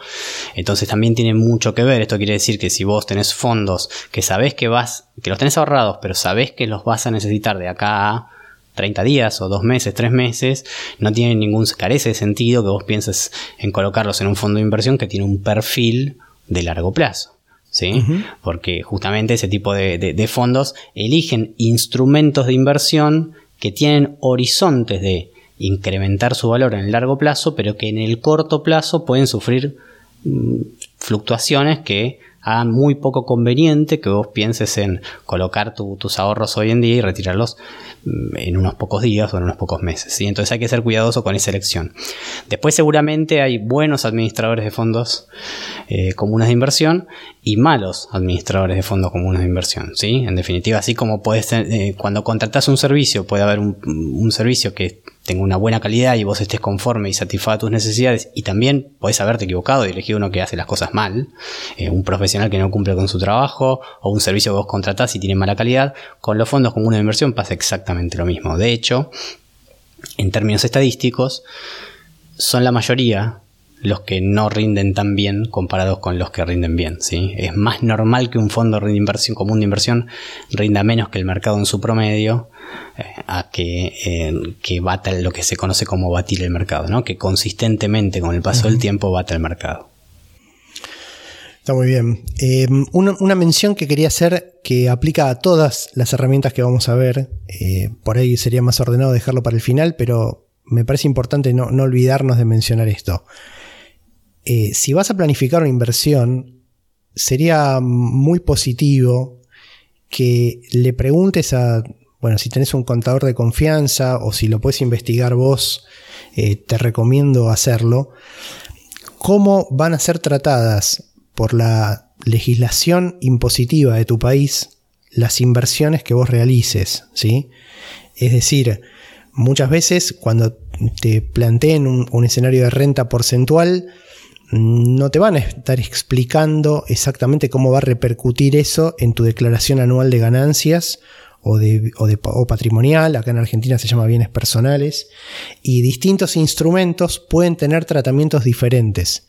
Entonces también tiene mucho que ver. Esto quiere decir que si vos tenés fondos que sabés que vas, que los tenés ahorrados, pero sabés que los vas a necesitar de acá a 30 días o 2 meses, 3 meses, no tiene ningún, carece de sentido que vos pienses en colocarlos en un fondo de inversión que tiene un perfil de largo plazo. ¿sí? Porque justamente ese tipo de, fondos eligen instrumentos de inversión que tienen horizontes de incrementar su valor en el largo plazo, pero que en el corto plazo pueden sufrir mm, fluctuaciones que hagan muy poco conveniente que vos pienses en colocar tus ahorros hoy en día y retirarlos mm, en unos pocos días o en unos pocos meses. Entonces hay que ser cuidadoso con esa elección. Después seguramente hay buenos administradores de fondos eh, comunes de inversión y malos administradores de fondos comunes de inversión. ¿sí? En definitiva, así como puedes eh, cuando contratas un servicio, puede haber un servicio que tenga una buena calidad y vos estés conforme y satisfaga tus necesidades y también podés haberte equivocado y elegir uno que hace las cosas mal, eh, un profesional que no cumple con su trabajo o un servicio que vos contratás y tiene mala calidad, con los fondos comunes de inversión pasa exactamente lo mismo. De hecho, en términos estadísticos, son la mayoría los que no rinden tan bien comparados con los que rinden bien. ¿sí? Es más normal que un fondo de inversión, común de inversión rinda menos que el mercado en su promedio a que, eh, que bata lo que se conoce como batir el mercado, ¿no? que consistentemente con el paso del tiempo bata el mercado. Está muy bien. Eh, una, mención que quería hacer que aplica a todas las herramientas que vamos a ver. por ahí sería más ordenado dejarlo para el final, pero me parece importante no olvidarnos de mencionar esto. Eh, si vas a planificar una inversión, sería muy positivo que le preguntes a, bueno, si tenés un contador de confianza o si lo puedes investigar vos, eh, te recomiendo hacerlo, cómo van a ser tratadas por la legislación impositiva de tu país las inversiones que vos realices, ¿sí? Es decir, muchas veces cuando te planteen un escenario de renta porcentual, no te van a estar explicando exactamente cómo va a repercutir eso en tu declaración anual de ganancias o, de, o, patrimonial, acá en Argentina se llama bienes personales, y distintos instrumentos pueden tener tratamientos diferentes.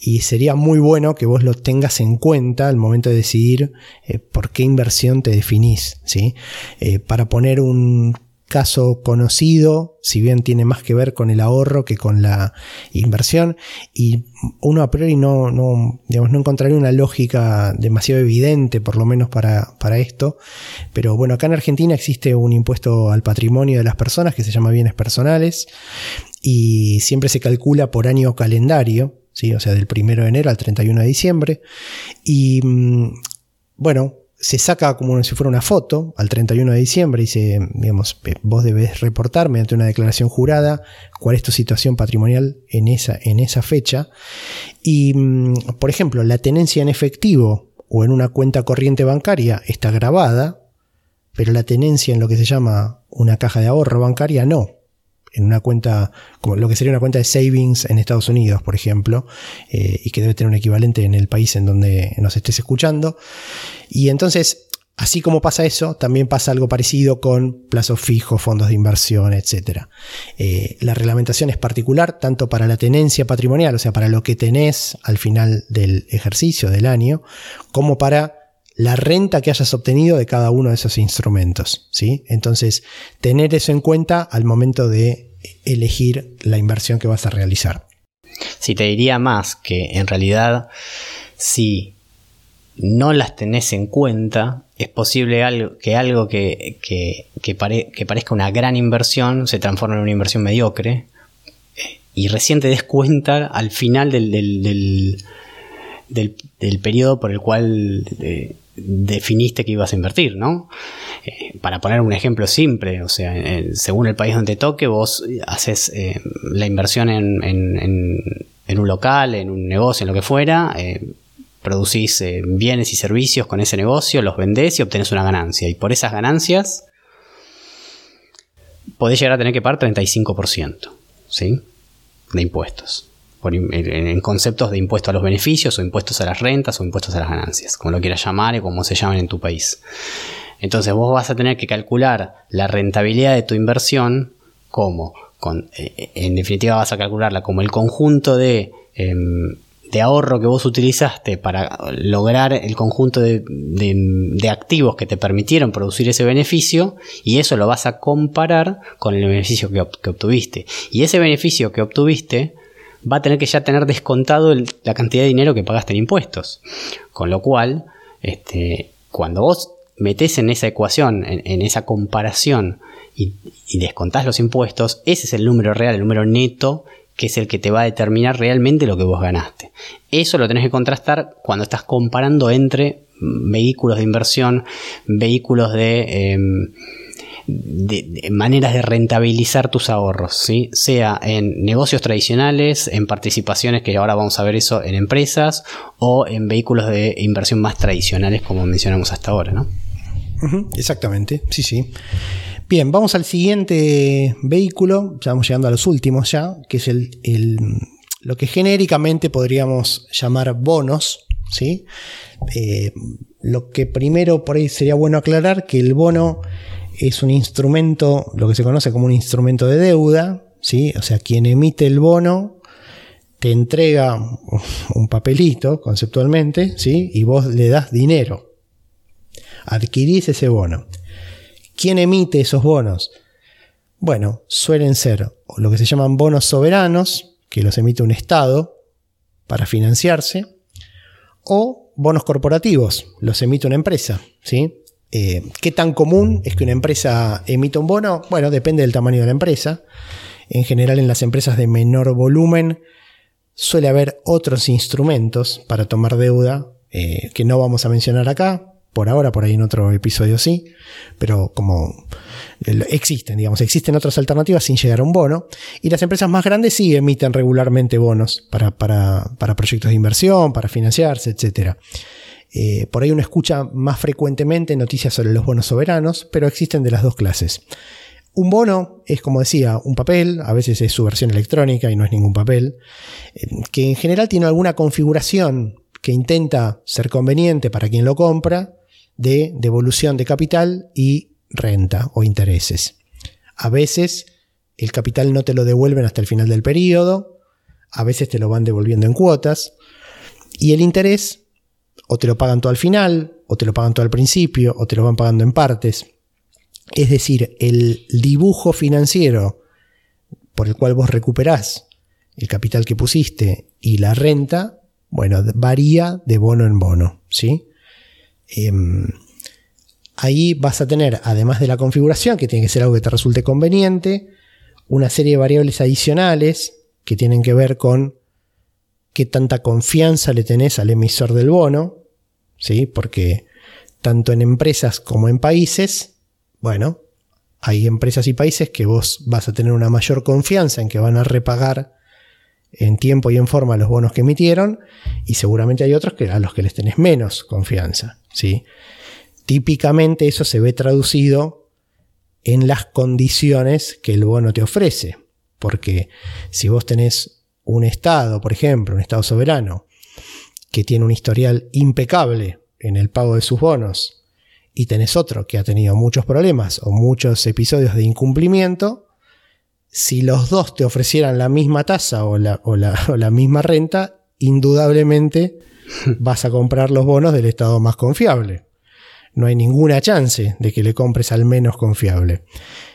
Y sería muy bueno que vos lo tengas en cuenta al momento de decidir eh, por qué inversión te definís. ¿sí? Eh, para poner un caso conocido, si bien tiene más que ver con el ahorro que con la inversión, y uno a priori no, no, no encontraría una lógica demasiado evidente, por lo menos para, para esto, pero bueno, acá en Argentina existe un impuesto al patrimonio de las personas que se llama bienes personales, y siempre se calcula por año calendario, ¿sí? o sea, del 1 de enero al 31 de diciembre, y mm, bueno, se saca como si fuera una foto al 31 de diciembre y se, digamos, vos debes reportar mediante una declaración jurada cuál es tu situación patrimonial en esa, en esa fecha. Y, mm, por ejemplo, la tenencia en efectivo o en una cuenta corriente bancaria está grabada, pero la tenencia en lo que se llama una caja de ahorro bancaria no en una cuenta, como lo que sería una cuenta de savings en Estados Unidos, por ejemplo, eh, y que debe tener un equivalente en el país en donde nos estés escuchando. Y entonces, Así como pasa eso, también pasa algo parecido con plazos fijos, fondos de inversión, etc. Eh, la reglamentación es particular tanto para la tenencia patrimonial, o sea, para lo que tenés al final del ejercicio del año, como para la renta que hayas obtenido de cada uno de esos instrumentos. ¿sí? Entonces, tener eso en cuenta al momento de elegir la inversión que vas a realizar. Si te diría más que en realidad, si no las tenés en cuenta, es posible que algo que, que, parezca una gran inversión se transforme en una inversión mediocre eh, y recién te des cuenta al final del, del, periodo por el cual eh, definiste que ibas a invertir, ¿no? Eh, para poner un ejemplo simple, o sea, según el país donde toque, vos haces la inversión en, un local, en un negocio, en lo que fuera, producís eh, bienes y servicios con ese negocio, los vendés y obtenés una ganancia. Y por esas ganancias podés llegar a tener que pagar 35% ¿sí? de impuestos. En, conceptos de impuestos a los beneficios o impuestos a las rentas o impuestos a las ganancias, como lo quieras llamar y como se llaman en tu país. Entonces vos vas a tener que calcular la rentabilidad de tu inversión como, con, eh, en definitiva vas a calcularla como el conjunto de em, de ahorro que vos utilizaste para lograr el conjunto de, activos que te permitieron producir ese beneficio y eso lo vas a comparar con el beneficio que, obtuviste. Y ese beneficio que obtuviste va a tener que ya tener descontado la cantidad de dinero que pagaste en impuestos. Con lo cual, este, cuando vos metés en esa ecuación, en, esa comparación y, y descontás los impuestos, ese es el número real, el número neto que es el que te va a determinar realmente lo que vos ganaste. Eso lo tenés que contrastar cuando estás comparando entre vehículos de inversión, vehículos de, em, maneras de rentabilizar tus ahorros, ¿sí? sea en negocios tradicionales, en participaciones, que ahora vamos a ver eso en empresas, o en vehículos de inversión más tradicionales, como mencionamos hasta ahora. ¿no? exactamente, sí, sí. Bien, vamos al siguiente vehículo, ya vamos llegando a los últimos ya, que es el, lo que genéricamente podríamos llamar bonos. ¿sí? Eh, lo que primero por ahí sería bueno aclarar que el bono es un instrumento, lo que se conoce como un instrumento de deuda, ¿sí? o sea, quien emite el bono te entrega un papelito conceptualmente, ¿sí? y vos le das dinero. Adquirís ese bono. ¿Quién emite esos bonos? Bueno, suelen ser lo que se llaman bonos soberanos, que los emite un Estado para financiarse, o bonos corporativos, los emite una empresa. ¿sí? Eh, ¿Qué tan común es que una empresa emita un bono? Bueno, depende del tamaño de la empresa. En general, en las empresas de menor volumen suele haber otros instrumentos para tomar deuda eh, que no vamos a mencionar acá, por ahora, por ahí en otro episodio sí, pero como existen, digamos, existen otras alternativas sin llegar a un bono, y las empresas más grandes sí emiten regularmente bonos para, proyectos de inversión, para financiarse, etc. Eh, por ahí uno escucha más frecuentemente noticias sobre los bonos soberanos, pero existen de las dos clases. Un bono es, como decía, un papel, a veces es su versión electrónica y no es ningún papel, eh, que en general tiene alguna configuración que intenta ser conveniente para quien lo compra, de devolución de capital y renta o intereses. A veces el capital no te lo devuelven hasta el final del periodo, a veces te lo van devolviendo en cuotas y el interés o te lo pagan todo al final, o te lo pagan todo al principio, o te lo van pagando en partes. Es decir, el dibujo financiero por el cual vos recuperás el capital que pusiste y la renta, bueno, varía de bono en bono, ¿sí? Em, ahí vas a tener, además de la configuración, que tiene que ser algo que te resulte conveniente, una serie de variables adicionales que tienen que ver con qué tanta confianza le tenés al emisor del bono, ¿sí? porque tanto en empresas como en países, bueno, hay empresas y países que vos vas a tener una mayor confianza en que van a repagar en tiempo y en forma los bonos que emitieron y seguramente hay otros que a los que les tenés menos confianza. ¿sí? Típicamente eso se ve traducido en las condiciones que el bono te ofrece, porque si vos tenés un Estado, por ejemplo, un Estado soberano, que tiene un historial impecable en el pago de sus bonos y tenés otro que ha tenido muchos problemas o muchos episodios de incumplimiento, si los dos te ofrecieran la misma tasa o la, o la, misma renta, indudablemente vas a comprar los bonos del estado más confiable. No hay ninguna chance de que le compres al menos confiable.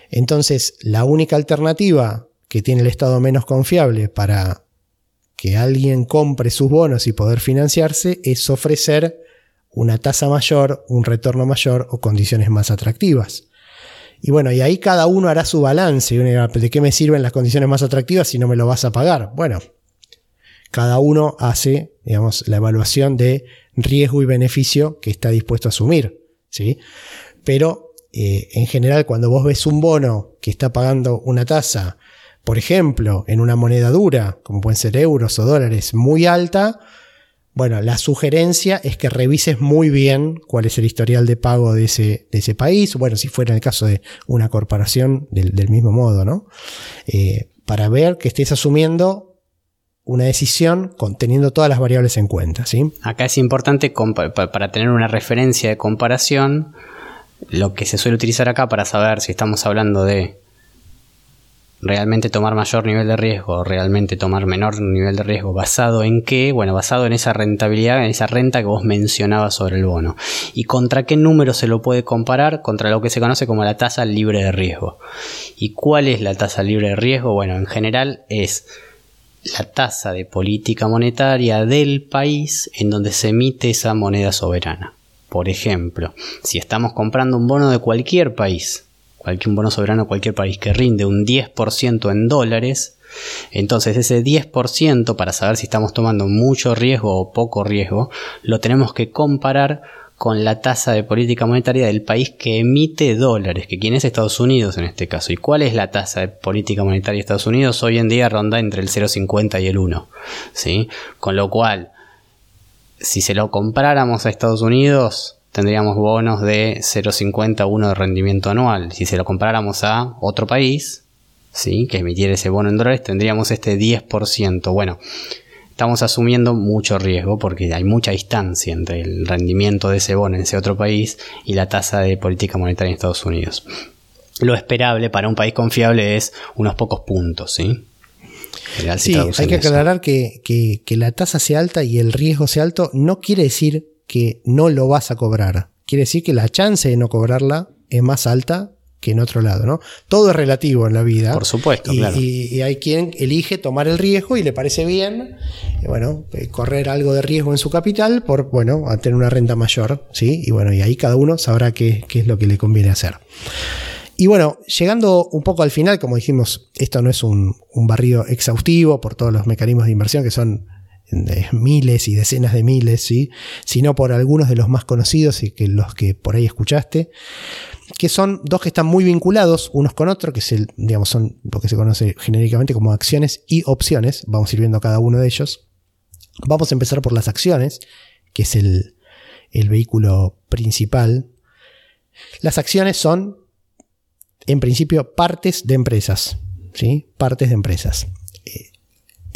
Entonces, la única alternativa que tiene el estado menos confiable para que alguien compre sus bonos y poder financiarse es ofrecer una tasa mayor, un retorno mayor o condiciones más atractivas. Y bueno, y ahí cada uno hará su balance. ¿De qué me sirven las condiciones más atractivas si no me lo vas a pagar? Bueno, cada uno hace, digamos, la evaluación de riesgo y beneficio que está dispuesto a asumir. ¿sí? Pero eh, en general, cuando vos ves un bono que está pagando una tasa, por ejemplo, en una moneda dura, como pueden ser euros o dólares, muy alta, bueno, la sugerencia es que revises muy bien cuál es el historial de pago de ese, de ese país, bueno, si fuera en el caso de una corporación del, mismo modo, ¿no? Eh, para ver que estés asumiendo una decisión conteniendo todas las variables en cuenta, ¿sí? Acá es importante para tener una referencia de comparación, lo que se suele utilizar acá para saber si estamos hablando de realmente tomar mayor nivel de riesgo, realmente tomar menor nivel de riesgo, basado en qué? Bueno, basado en esa rentabilidad, en esa renta que vos mencionabas sobre el bono. ¿Y contra qué número se lo puede comparar? Contra lo que se conoce como la tasa libre de riesgo. ¿Y cuál es la tasa libre de riesgo? Bueno, en general es la tasa de política monetaria del país en donde se emite esa moneda soberana. Por ejemplo, si estamos comprando un bono de cualquier país, cualquier bono soberano cualquier país que rinde un 10% en dólares, entonces ese 10% para saber si estamos tomando mucho riesgo o poco riesgo, lo tenemos que comparar con la tasa de política monetaria del país que emite dólares, que quién es Estados Unidos en este caso. ¿Y cuál es la tasa de política monetaria de Estados Unidos? Hoy en día ronda entre el 0,50 y el 1. ¿sí? Con lo cual, si se lo compráramos a Estados Unidos, tendríamos bonos de 0,51 de rendimiento anual. Si se lo compráramos a otro país, ¿sí? que emitiera ese bono en dólares, tendríamos este 10%. Bueno, estamos asumiendo mucho riesgo porque hay mucha distancia entre el rendimiento de ese bono en ese otro país y la tasa de política monetaria en Estados Unidos. Lo esperable para un país confiable es unos pocos puntos, ¿sí? Sí, hay que aclarar que, que la tasa sea alta y el riesgo sea alto no quiere decir que no lo vas a cobrar. Quiere decir que la chance de no cobrarla es más alta que en otro lado, ¿no? Todo es relativo en la vida. Por supuesto, y, claro. Y, hay quien elige tomar el riesgo y le parece bien, bueno, eh, correr algo de riesgo en su capital por, bueno, a tener una renta mayor, ¿sí? Y bueno, y ahí cada uno sabrá qué, qué es lo que le conviene hacer. Y bueno, llegando un poco al final, como dijimos, esto no es un, un barrido exhaustivo por todos los mecanismos de inversión que son miles y decenas de miles, ¿sí? sino por algunos de los más conocidos y que los que por ahí escuchaste, que son dos que están muy vinculados unos con otros, que es el, digamos, son lo que se conoce genéricamente como acciones y opciones. Vamos a ir viendo cada uno de ellos. Vamos a empezar por las acciones, que es el, el vehículo principal. Las acciones son, en principio, partes de empresas. ¿sí? Partes de empresas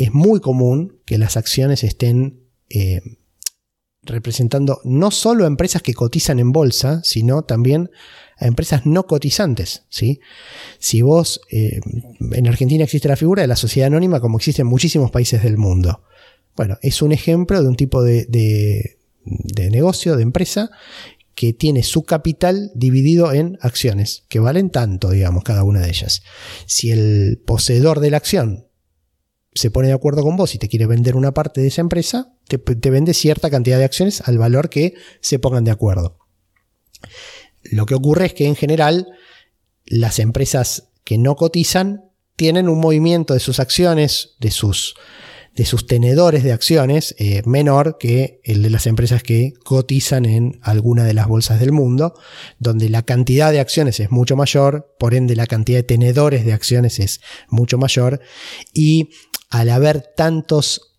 es muy común que las acciones estén eh, representando no solo a empresas que cotizan en bolsa, sino también a empresas no cotizantes. ¿sí? Si vos, eh, en Argentina existe la figura de la sociedad anónima como existe en muchísimos países del mundo. Bueno, es un ejemplo de un tipo de, de negocio, de empresa, que tiene su capital dividido en acciones, que valen tanto, digamos, cada una de ellas. Si el poseedor de la acción se pone de acuerdo con vos y te quiere vender una parte de esa empresa, te, vende cierta cantidad de acciones al valor que se pongan de acuerdo. Lo que ocurre es que en general las empresas que no cotizan tienen un movimiento de sus acciones, de sus de sus tenedores de acciones eh, menor que el de las empresas que cotizan en alguna de las bolsas del mundo, donde la cantidad de acciones es mucho mayor, por ende la cantidad de tenedores de acciones es mucho mayor, y al haber tantos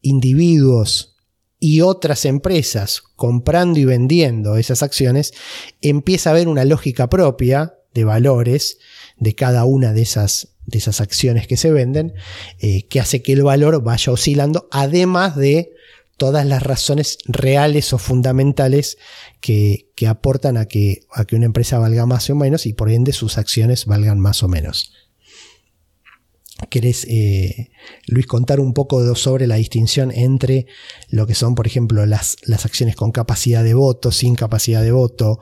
individuos y otras empresas comprando y vendiendo esas acciones, empieza a haber una lógica propia de valores de cada una de esas de esas acciones que se venden, eh, que hace que el valor vaya oscilando, además de todas las razones reales o fundamentales que, aportan a que, a que una empresa valga más o menos y por ende sus acciones valgan más o menos. ¿Querés, eh, Luis, contar un poco sobre la distinción entre lo que son, por ejemplo, las, las acciones con capacidad de voto, sin capacidad de voto,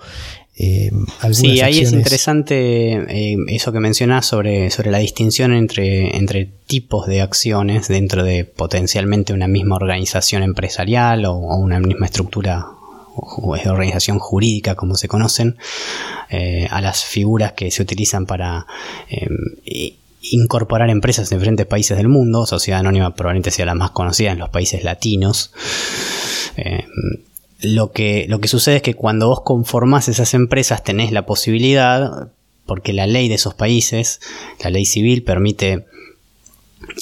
eh, sí, ahí es interesante eh, eso que mencionas sobre, sobre la distinción entre, entre tipos de acciones dentro de potencialmente una misma organización empresarial o, una misma estructura o organización jurídica como se conocen, eh, a las figuras que se utilizan para incorporar empresas en diferentes países del mundo. Sociedad Anónima probablemente sea la más conocida en los países latinos lo que, lo que sucede es que cuando vos conformás esas empresas tenés la posibilidad, porque la ley de esos países, la ley civil, permite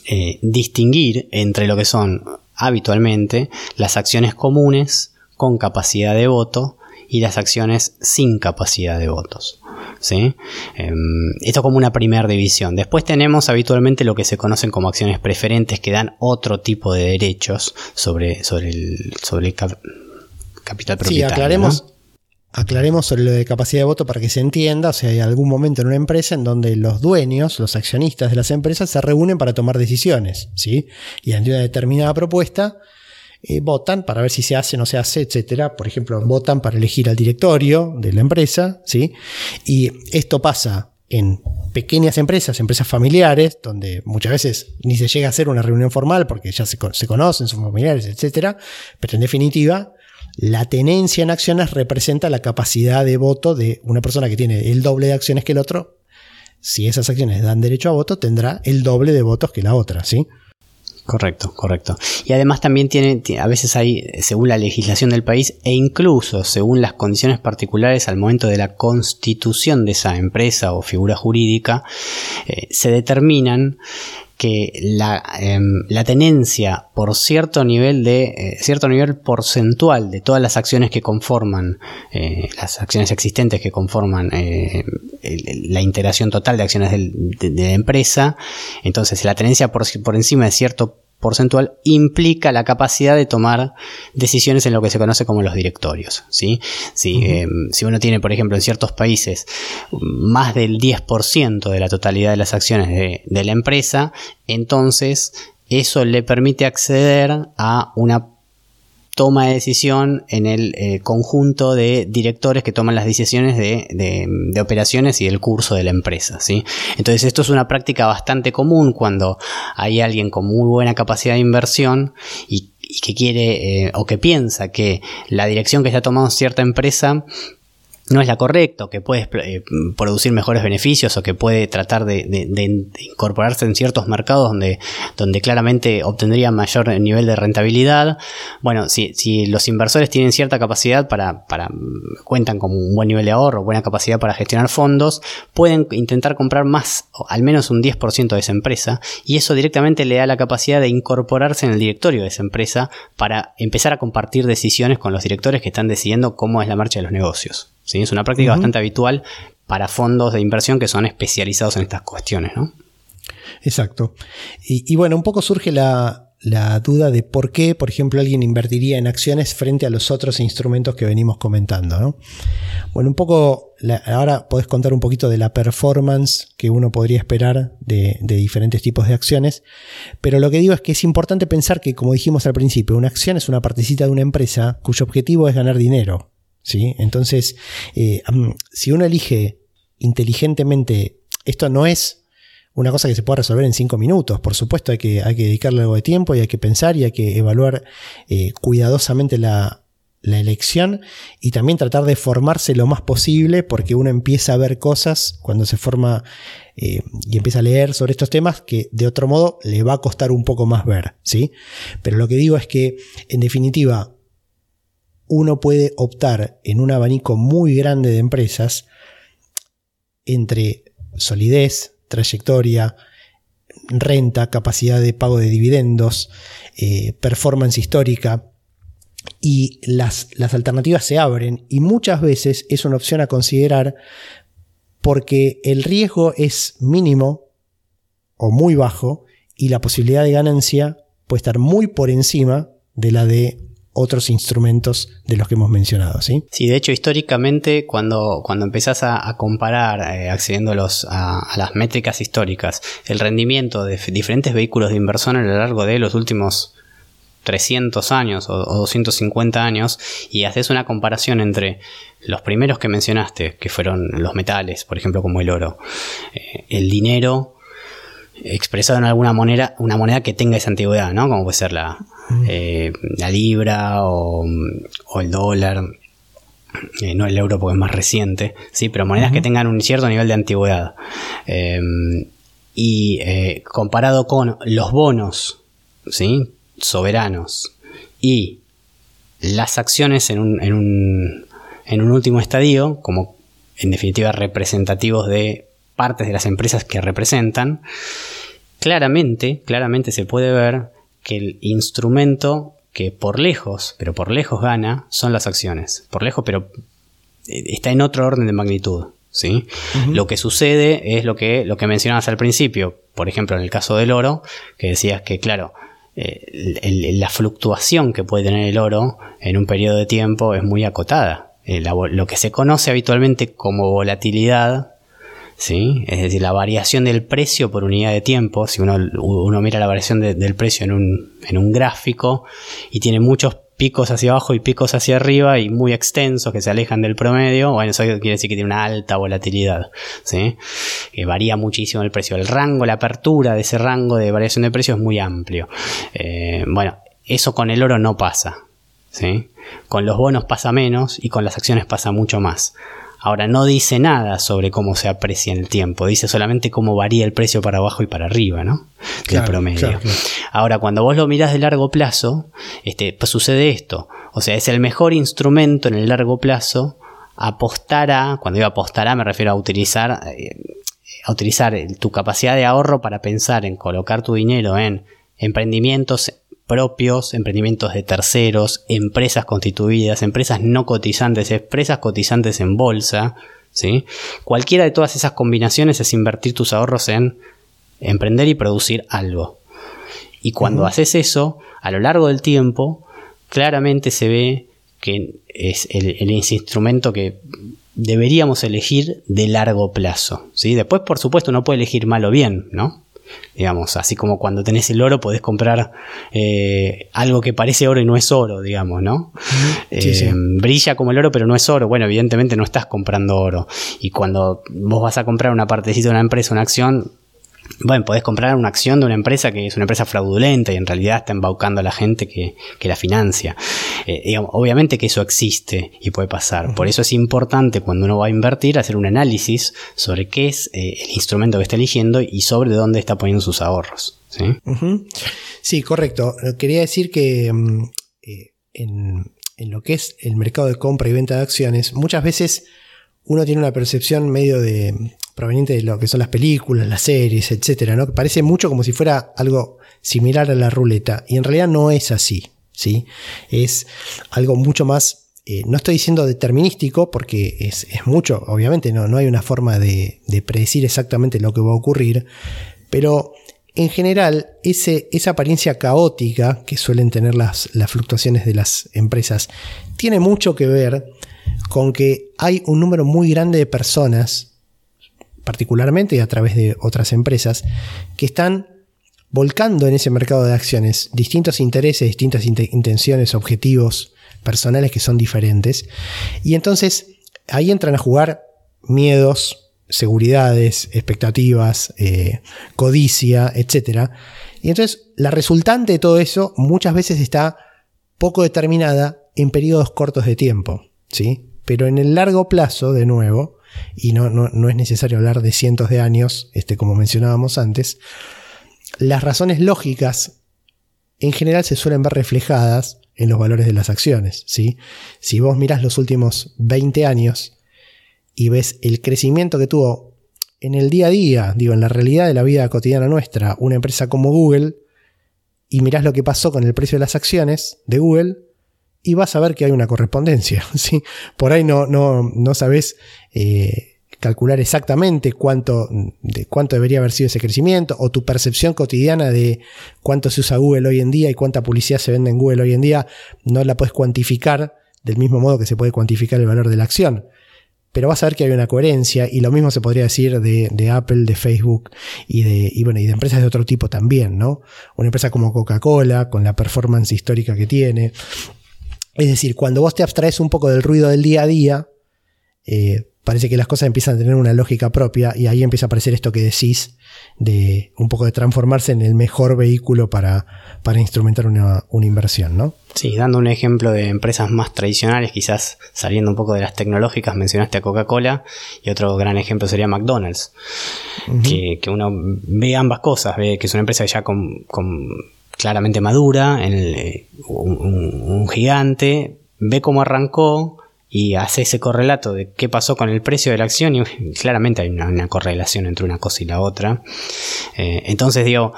eh, distinguir entre lo que son habitualmente las acciones comunes con capacidad de voto y las acciones sin capacidad de votos. ¿Sí? Em, esto como una primera división. Después tenemos habitualmente lo que se conocen como acciones preferentes que dan otro tipo de derechos sobre, sobre, el, sobre el, capital propietario. Sí, aclaremos, aclaremos sobre lo de capacidad de voto para que se entienda. O sea, hay algún momento en una empresa en donde los dueños, los accionistas de las empresas, se reúnen para tomar decisiones, ¿sí? Y ante una determinada propuesta, eh, votan para ver si se hace no se hace, etcétera. Por ejemplo, votan para elegir al directorio de la empresa, ¿sí? Y esto pasa en pequeñas empresas, empresas familiares, donde muchas veces ni se llega a hacer una reunión formal porque ya se, se conocen, son familiares, etcétera. Pero en definitiva, la tenencia en acciones representa la capacidad de voto de una persona que tiene el doble de acciones que el otro. Si esas acciones dan derecho a voto, tendrá el doble de votos que la otra, ¿sí? Correcto, correcto. Y además también tiene, a veces hay, según la legislación del país e incluso según las condiciones particulares al momento de la constitución de esa empresa o figura jurídica, eh, se determinan que la, em, la, tenencia por cierto nivel de eh, cierto nivel porcentual de todas las acciones que conforman eh, las acciones existentes que conforman eh, la integración total de acciones de, la empresa entonces la tenencia por encima de cierto porcentual implica la capacidad de tomar decisiones en lo que se conoce como los directorios. ¿sí? Si, eh, si uno tiene, por ejemplo, en ciertos países más del 10% de la totalidad de las acciones de, de la empresa, entonces eso le permite acceder a una toma de decisión en el eh, conjunto de directores que toman las decisiones de, operaciones y del curso de la empresa. ¿sí? Entonces esto es una práctica bastante común cuando hay alguien con muy buena capacidad de inversión y, que quiere eh, o que piensa que la dirección que está tomando cierta empresa no es la correcta, que puede eh, producir mejores beneficios, o que puede tratar de, incorporarse en ciertos mercados donde, claramente obtendría mayor nivel de rentabilidad. Bueno, si, si los inversores tienen cierta capacidad para, para, cuentan con un buen nivel de ahorro, buena capacidad para gestionar fondos, pueden intentar comprar más, o al menos un 10% de esa empresa, y eso directamente le da la capacidad de incorporarse en el directorio de esa empresa para empezar a compartir decisiones con los directores que están decidiendo cómo es la marcha de los negocios. Es una práctica bastante habitual para fondos de inversión que son especializados en estas cuestiones. ¿no? Exacto. Y, bueno, un poco surge la, duda de por qué, por ejemplo, alguien invertiría en acciones frente a los otros instrumentos que venimos comentando. Bueno, un poco, ahora podés contar un poquito de la performance que uno podría esperar de, de, diferentes tipos de acciones, pero lo que digo es que es importante pensar que, como dijimos al principio, una acción es una partecita de una empresa cuyo objetivo es ganar dinero. Entonces, eh, si uno elige inteligentemente, esto no es una cosa que se pueda resolver en cinco minutos. Por supuesto, hay que, hay que dedicarle algo de tiempo y hay que pensar y hay que evaluar eh, cuidadosamente la, elección y también tratar de formarse lo más posible porque uno empieza a ver cosas cuando se forma eh, y empieza a leer sobre estos temas que de otro modo le va a costar un poco más ver, ¿sí? Pero lo que digo es que, en definitiva, uno puede optar en un abanico muy grande de empresas entre solidez, trayectoria, renta, capacidad de pago de dividendos, eh, performance histórica, y las, las alternativas se abren y muchas veces es una opción a considerar porque el riesgo es mínimo o muy bajo y la posibilidad de ganancia puede estar muy por encima de la de otros instrumentos de los que hemos mencionado, ¿sí? Sí, de hecho, históricamente, cuando, cuando empezás a, comparar, eh, accediendo a, los, a, las métricas históricas, el rendimiento de diferentes vehículos de inversión a lo largo de los últimos 300 años o, 250 años y haces una comparación entre los primeros que mencionaste, que fueron los metales, por ejemplo, como el oro, eh, el dinero expresado en alguna moneda, una moneda que tenga esa antigüedad, ¿no? Como puede ser la, eh, la libra o, el dólar. Eh, no el euro porque es más reciente, sí, pero monedas que tengan un cierto nivel de antigüedad. Em, y eh, comparado con los bonos, ¿sí? soberanos y las acciones en un, en un, en un último estadio, como en definitiva representativos de partes de las empresas que representan, claramente, claramente se puede ver que el instrumento que por lejos, pero por lejos gana, son las acciones. Por lejos, pero eh, está en otro orden de magnitud. ¿sí? Lo que sucede es lo que, lo que mencionabas al principio, por ejemplo, en el caso del oro, que decías que, claro, eh, la fluctuación que puede tener el oro en un periodo de tiempo es muy acotada. Eh, lo que se conoce habitualmente como volatilidad Es decir, la variación del precio por unidad de tiempo, si uno, mira la variación del precio en un, gráfico y tiene muchos picos hacia abajo y picos hacia arriba y muy extensos que se alejan del promedio, bueno, eso quiere decir que tiene una alta volatilidad. Que varía muchísimo el precio. El rango, la apertura de ese rango de variación de precio es muy amplio. Eh, bueno, eso con el oro no pasa, ¿sí? Con los bonos pasa menos y con las acciones pasa mucho más. Ahora no dice nada sobre cómo se aprecia en el tiempo, dice solamente cómo varía el precio para abajo y para arriba, ¿no? Del promedio. Ahora, cuando vos lo mirás de largo plazo, este, pues sucede esto. O sea, es el mejor instrumento en el largo plazo apostar a, cuando digo apostar a, me refiero a utilizar, eh, a utilizar tu capacidad de ahorro para pensar en colocar tu dinero en emprendimientos propios, emprendimientos de terceros, empresas constituidas, empresas no cotizantes, empresas cotizantes en bolsa, ¿sí? Cualquiera de todas esas combinaciones es invertir tus ahorros en emprender y producir algo. Y cuando haces eso, a lo largo del tiempo, claramente se ve que es el, el instrumento que deberíamos elegir de largo plazo. ¿sí? Después, por supuesto, uno puede elegir mal o bien, ¿no? Digamos, así como cuando tenés el oro podés comprar eh, algo que parece oro y no es oro, digamos, ¿no? Eh, brilla como el oro pero no es oro, bueno, evidentemente no estás comprando oro. Y cuando vos vas a comprar una partecita de una empresa, una acción, bueno, podés comprar una acción de una empresa que es una empresa fraudulenta y en realidad está embaucando a la gente que, la financia. Eh, obviamente que eso existe y puede pasar. Por eso es importante cuando uno va a invertir hacer un análisis sobre qué es eh, el instrumento que está eligiendo y sobre dónde está poniendo sus ahorros. Sí, correcto. Quería decir que mm, eh, en, en lo que es el mercado de compra y venta de acciones, muchas veces uno tiene una percepción medio de proveniente de lo que son las películas, las series, etcétera, ¿no? Parece mucho como si fuera algo similar a la ruleta. Y en realidad no es así. ¿sí? Es algo mucho más. Eh, no estoy diciendo determinístico, porque es, mucho, obviamente, no, no hay una forma de, predecir exactamente lo que va a ocurrir. Pero en general, ese, esa apariencia caótica que suelen tener las, las fluctuaciones de las empresas tiene mucho que ver con que hay un número muy grande de personas particularmente y a través de otras empresas, que están volcando en ese mercado de acciones distintos intereses, distintas intenciones, objetivos personales que son diferentes. Y entonces ahí entran a jugar miedos, seguridades, expectativas, eh, codicia, etc. Y entonces la resultante de todo eso muchas veces está poco determinada en periodos cortos de tiempo. ¿sí? Pero en el largo plazo, de nuevo, y no, no, es necesario hablar de cientos de años, este, como mencionábamos antes, las razones lógicas en general se suelen ver reflejadas en los valores de las acciones. ¿sí? Si vos mirás los últimos 20 años y ves el crecimiento que tuvo en el día a día, digo, en la realidad de la vida cotidiana nuestra, una empresa como Google, y mirás lo que pasó con el precio de las acciones de Google, y vas a ver que hay una correspondencia. ¿sí? Por ahí no, no, no sabes eh, calcular exactamente cuánto, de cuánto debería haber sido ese crecimiento, o tu percepción cotidiana de cuánto se usa Google hoy en día y cuánta publicidad se vende en Google hoy en día, no la puedes cuantificar del mismo modo que se puede cuantificar el valor de la acción pero vas a ver que hay una coherencia y lo mismo se podría decir de, Apple, de Facebook y de, y bueno, y de empresas de otro tipo también, ¿no? Una empresa como Coca-Cola, con la performance histórica que tiene. Es decir, cuando vos te abstraes un poco del ruido del día a día, eh, parece que las cosas empiezan a tener una lógica propia y ahí empieza a aparecer esto que decís de un poco de transformarse en el mejor vehículo para, para instrumentar una, una, inversión, ¿no? Sí, dando un ejemplo de empresas más tradicionales, quizás saliendo un poco de las tecnológicas, mencionaste a Coca-Cola y otro gran ejemplo sería McDonald's, que, que, uno ve ambas cosas, ve que es una empresa ya con, con claramente madura, en un, un gigante, ve cómo arrancó, y hace ese correlato de qué pasó con el precio de la acción y claramente hay una, correlación entre una cosa y la otra. Eh, entonces digo,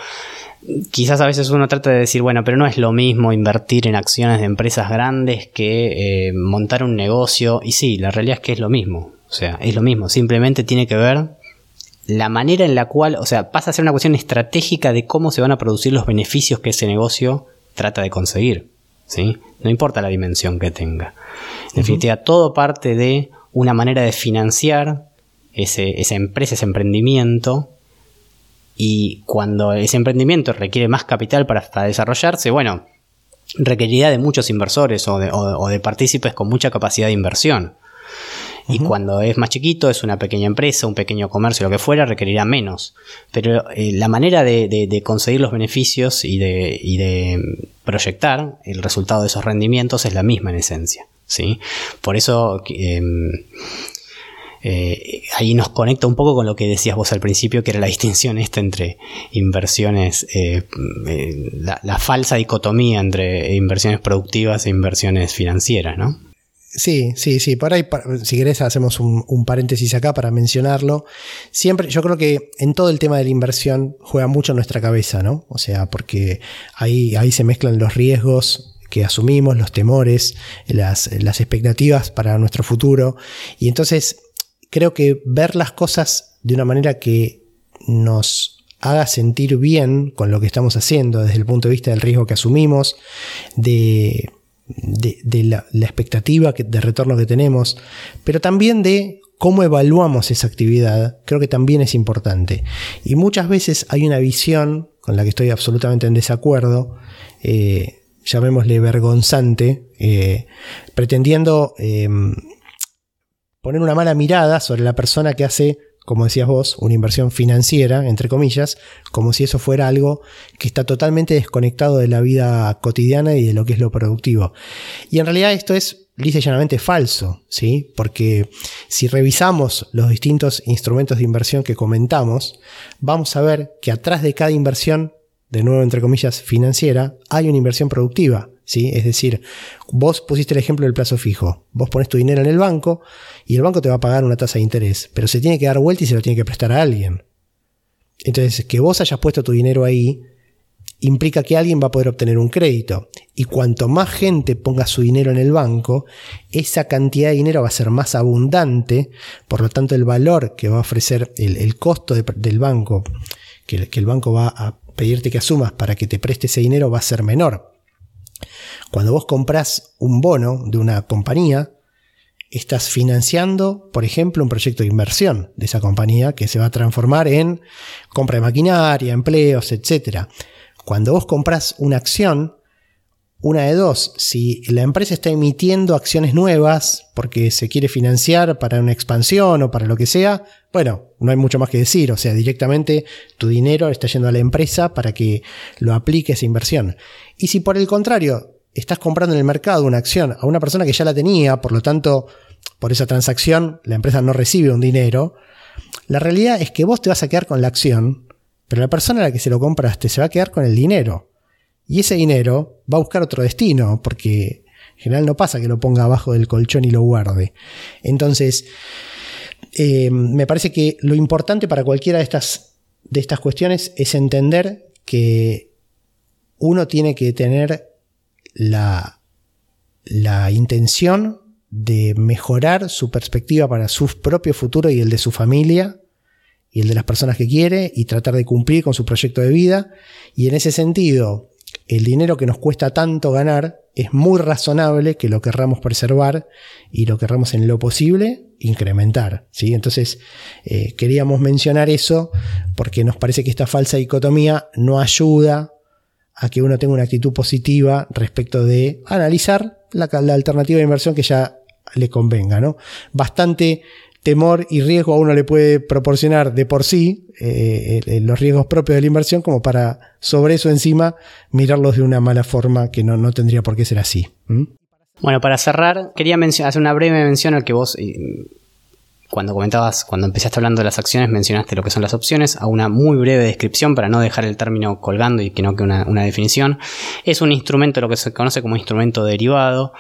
quizás a veces uno trata de decir, bueno, pero no es lo mismo invertir en acciones de empresas grandes que eh, montar un negocio. Y sí, la realidad es que es lo mismo. O sea, es lo mismo. Simplemente tiene que ver la manera en la cual, o sea, pasa a ser una cuestión estratégica de cómo se van a producir los beneficios que ese negocio trata de conseguir. ¿sí? No importa la dimensión que tenga. En definitiva, todo parte de una manera de financiar ese, esa empresa, ese emprendimiento. Y cuando ese emprendimiento requiere más capital para, desarrollarse, bueno, requerirá de muchos inversores o de, o de partícipes con mucha capacidad de inversión. Y cuando es más chiquito, es una pequeña empresa, un pequeño comercio, lo que fuera, requerirá menos. Pero eh, la manera de, conseguir los beneficios y de, y de proyectar el resultado de esos rendimientos es la misma en esencia. ¿sí? Por eso em, eh, ahí nos conecta un poco con lo que decías vos al principio, que era la distinción esta entre inversiones, eh, la, la, falsa dicotomía entre inversiones productivas e inversiones financieras, ¿no? Sí, sí, sí. Por ahí, si querés, hacemos un, paréntesis acá para mencionarlo. Siempre, yo creo que en todo el tema de la inversión juega mucho nuestra cabeza, ¿no? O sea, porque ahí, ahí se mezclan los riesgos que asumimos, los temores, las, las expectativas para nuestro futuro. Y entonces, creo que ver las cosas de una manera que nos haga sentir bien con lo que estamos haciendo desde el punto de vista del riesgo que asumimos, de de, la, expectativa de retorno que tenemos, pero también de cómo evaluamos esa actividad, creo que también es importante. Y muchas veces hay una visión con la que estoy absolutamente en desacuerdo, eh, llamémosle vergonzante, eh, pretendiendo em, poner una mala mirada sobre la persona que hace como decías vos, una inversión financiera, entre comillas, como si eso fuera algo que está totalmente desconectado de la vida cotidiana y de lo que es lo productivo. Y en realidad esto es lisa y llanamente falso, ¿sí? Porque si revisamos los distintos instrumentos de inversión que comentamos, vamos a ver que atrás de cada inversión, de nuevo entre comillas, financiera, hay una inversión productiva. ¿Sí? Es decir, vos pusiste el ejemplo del plazo fijo. Vos pones tu dinero en el banco y el banco te va a pagar una tasa de interés, pero se tiene que dar vuelta y se lo tiene que prestar a alguien. Entonces, que vos hayas puesto tu dinero ahí implica que alguien va a poder obtener un crédito. Y cuanto más gente ponga su dinero en el banco, esa cantidad de dinero va a ser más abundante, por lo tanto el valor que va a ofrecer, el, costo del banco, que, que el banco va a pedirte que asumas para que te preste ese dinero va a ser menor. Cuando vos compras un bono de una compañía, estás financiando, por ejemplo, un proyecto de inversión de esa compañía que se va a transformar en compra de maquinaria, empleos, etc. Cuando vos compras una acción, una de dos, si la empresa está emitiendo acciones nuevas porque se quiere financiar para una expansión o para lo que sea, bueno, no hay mucho más que decir, o sea, directamente tu dinero está yendo a la empresa para que lo aplique esa inversión. Y si por el contrario estás comprando en el mercado una acción a una persona que ya la tenía, por lo tanto, por esa transacción la empresa no recibe un dinero, la realidad es que vos te vas a quedar con la acción, pero la persona a la que se lo compraste se va a quedar con el dinero. Y ese dinero va a buscar otro destino, porque en general no pasa que lo ponga abajo del colchón y lo guarde. Entonces, eh, me parece que lo importante para cualquiera de estas, de estas cuestiones es entender que uno tiene que tener la, la intención de mejorar su perspectiva para su propio futuro y el de su familia y el de las personas que quiere y tratar de cumplir con su proyecto de vida. Y en ese sentido, el dinero que nos cuesta tanto ganar es muy razonable que lo querramos preservar y lo querramos en lo posible incrementar. ¿sí? Entonces, eh, queríamos mencionar eso porque nos parece que esta falsa dicotomía no ayuda a que uno tenga una actitud positiva respecto de analizar la, la alternativa de inversión que ya le convenga. ¿no? Bastante temor y riesgo a uno le puede proporcionar de por sí eh, los riesgos propios de la inversión como para sobre eso encima mirarlos de una mala forma que no, no tendría por qué ser así. Bueno, para cerrar, quería hacer una breve mención al que vos cuando comentabas, cuando empezaste hablando de las acciones, mencionaste lo que son las opciones, a una muy breve descripción para no dejar el término colgando y que no quede una, definición. Es un instrumento, lo que se conoce como instrumento derivado,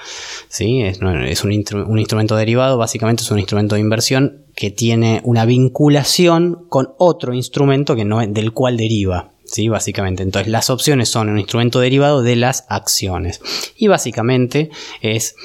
¿sí? es, un, instrumento derivado, básicamente es un instrumento de inversión que tiene una vinculación con otro instrumento que no, del cual deriva. ¿sí? Básicamente, entonces las opciones son un instrumento derivado de las acciones. Y básicamente es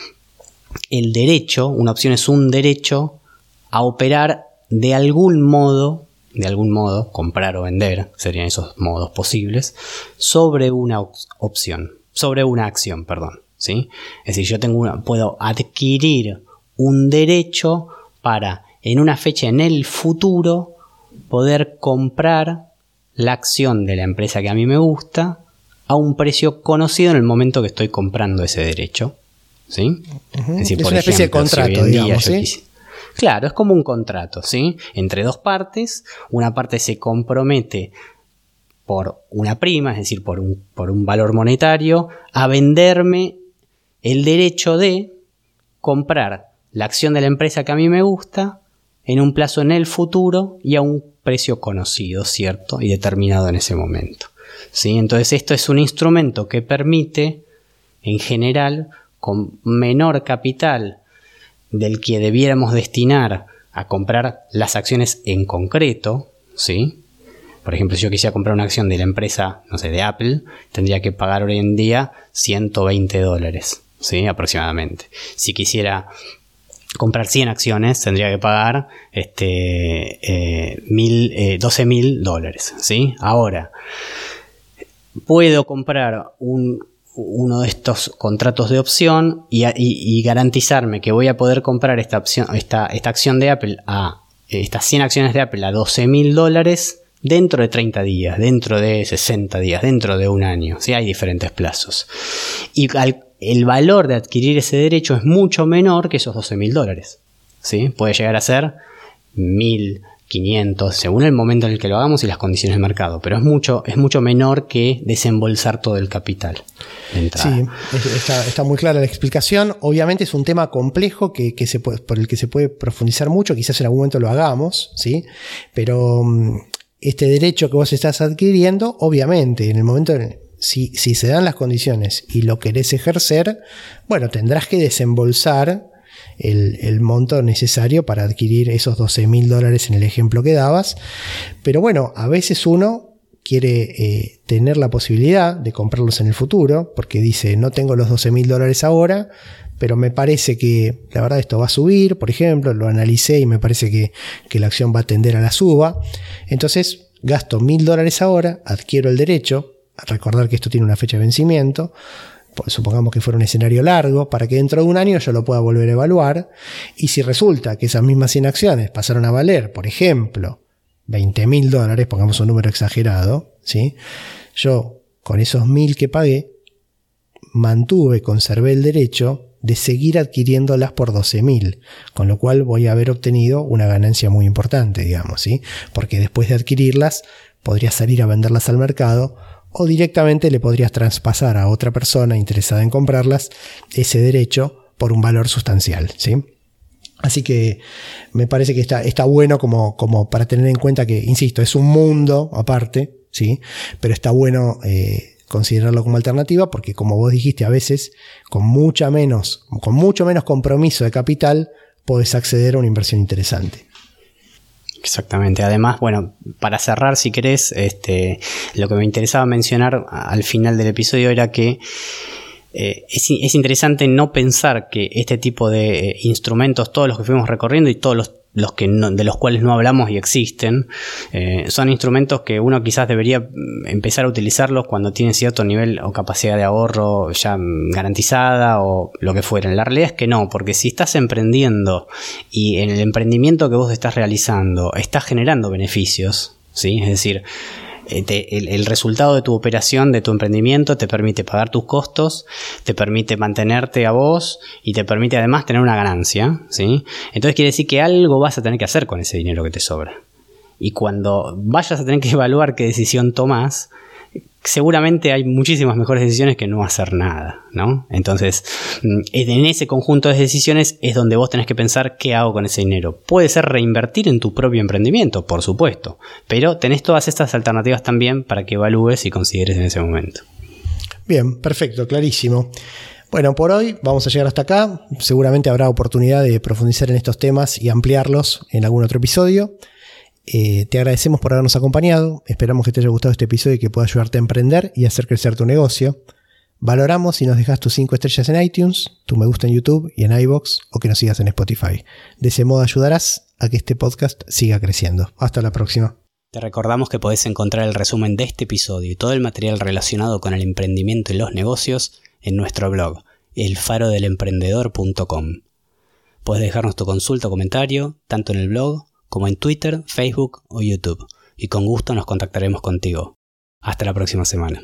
el derecho, una opción es un derecho a operar de algún modo, de algún modo, comprar o vender, serían esos modos posibles, sobre una opción, sobre una acción, perdón. ¿sí? Es decir, yo tengo una, puedo adquirir un derecho para en una fecha en el futuro poder comprar la acción de la empresa que a mí me gusta a un precio conocido en el momento que estoy comprando ese derecho. ¿sí? Es, decir, una especie de contrato, digamos, ¿sí? Claro, es como un contrato, ¿sí? Entre dos partes, una parte se compromete por una prima, es decir, por un, por un valor monetario, a venderme el derecho de comprar la acción de la empresa que a mí me gusta en un plazo en el futuro y a un precio conocido, ¿cierto? Y determinado en ese momento. ¿sí? Entonces esto es un instrumento que permite, en general, con menor capital del que debiéramos destinar a comprar las acciones en concreto, ¿sí? Por ejemplo, si yo quisiera comprar una acción de la empresa, no sé, de Apple, tendría que pagar hoy en día 120 dólares, ¿sí? Aproximadamente. Si quisiera comprar 100 acciones, tendría que pagar este, eh, mil, 12 eh, mil dólares, ¿sí? Ahora, puedo comprar un uno de estos contratos de opción y, garantizarme que voy a poder comprar esta, opción, esta, acción de Apple a estas 100 acciones de Apple a 12 mil dólares dentro de 30 días, dentro de 60 días, dentro de un año. ¿sí? Hay diferentes plazos. Y el valor de adquirir ese derecho es mucho menor que esos 12 mil dólares. ¿sí? Puede llegar a ser mil, 500, según el momento en el que lo hagamos y las condiciones de mercado, pero es mucho, es mucho menor que desembolsar todo el capital. Sí, está, muy clara la explicación. Obviamente es un tema complejo que, se puede, por el que se puede profundizar mucho, quizás en algún momento lo hagamos, ¿sí? Pero mm, este derecho que vos estás adquiriendo, obviamente, en el momento en si, si se dan las condiciones y lo querés ejercer, bueno, tendrás que desembolsar el, monto necesario para adquirir esos 12 mil dólares en el ejemplo que dabas. Pero bueno, a veces uno quiere eh, tener la posibilidad de comprarlos en el futuro, porque dice, no tengo los 12 mil dólares ahora, pero me parece que la verdad esto va a subir, por ejemplo, lo analicé y me parece que, que la acción va a tender a la suba. Entonces, gasto mil dólares ahora, adquiero el derecho, a recordar que esto tiene una fecha de vencimiento, supongamos que fuera un escenario largo, para que dentro de un año yo lo pueda volver a evaluar. Y si resulta que esas mismas 100 acciones pasaron a valer, por ejemplo, 20 mil dólares, pongamos un número exagerado, ¿sí? yo con esos mil que pagué, mantuve, conservé el derecho de seguir adquiriéndolas por 12 mil, con lo cual voy a haber obtenido una ganancia muy importante, digamos, ¿sí? porque después de adquirirlas podría salir a venderlas al mercado o directamente le podrías traspasar a otra persona interesada en comprarlas ese derecho por un valor sustancial. ¿sí? Así que me parece que está, está bueno como, como para tener en cuenta que, insisto, es un mundo aparte, ¿sí? pero está bueno eh, considerarlo como alternativa porque como vos dijiste, a veces con, mucha menos, con mucho menos compromiso de capital puedes acceder a una inversión interesante. Exactamente. Además, bueno, para cerrar, si querés, este, lo que me interesaba mencionar al final del episodio era que eh, es, interesante no pensar que este tipo de eh, instrumentos, todos los que fuimos recorriendo y todos los, los que de los cuales no hablamos y existen, eh, son instrumentos que uno quizás debería empezar a utilizarlos cuando tiene cierto nivel o capacidad de ahorro ya garantizada o lo que fuera. La realidad es que no, porque si estás emprendiendo y en el emprendimiento que vos estás realizando estás generando beneficios, ¿sí? es decir, eh, el, resultado de tu operación, de tu emprendimiento, te permite pagar tus costos, te permite mantenerte a vos y te permite además tener una ganancia, ¿sí? Entonces quiere decir que algo vas a tener que hacer con ese dinero que te sobra. Y cuando vayas a tener que evaluar qué decisión tomas, seguramente hay muchísimas mejores decisiones que no hacer nada, ¿no? Entonces, mm, en ese conjunto de decisiones es donde vos tenés que pensar qué hago con ese dinero. Puede ser reinvertir en tu propio emprendimiento, por supuesto, pero tenés todas estas alternativas también para que evalúes y consideres en ese momento. Bien, perfecto, clarísimo. Bueno, por hoy vamos a llegar hasta acá. Seguramente habrá oportunidad de profundizar en estos temas y ampliarlos en algún otro episodio. Eh, te agradecemos por habernos acompañado. Esperamos que te haya gustado este episodio y que pueda ayudarte a emprender y hacer crecer tu negocio. Valoramos si nos dejas tus 5 estrellas en iTunes, tu me gusta en YouTube y en iBox o que nos sigas en Spotify. De ese modo ayudarás a que este podcast siga creciendo. Hasta la próxima. Te recordamos que podés encontrar el resumen de este episodio y todo el material relacionado con el emprendimiento y los negocios en nuestro blog, elfarodelemprendedor.com. Puedes dejarnos tu consulta o comentario tanto en el blog como en Twitter, Facebook o YouTube, y con gusto nos contactaremos contigo. Hasta la próxima semana.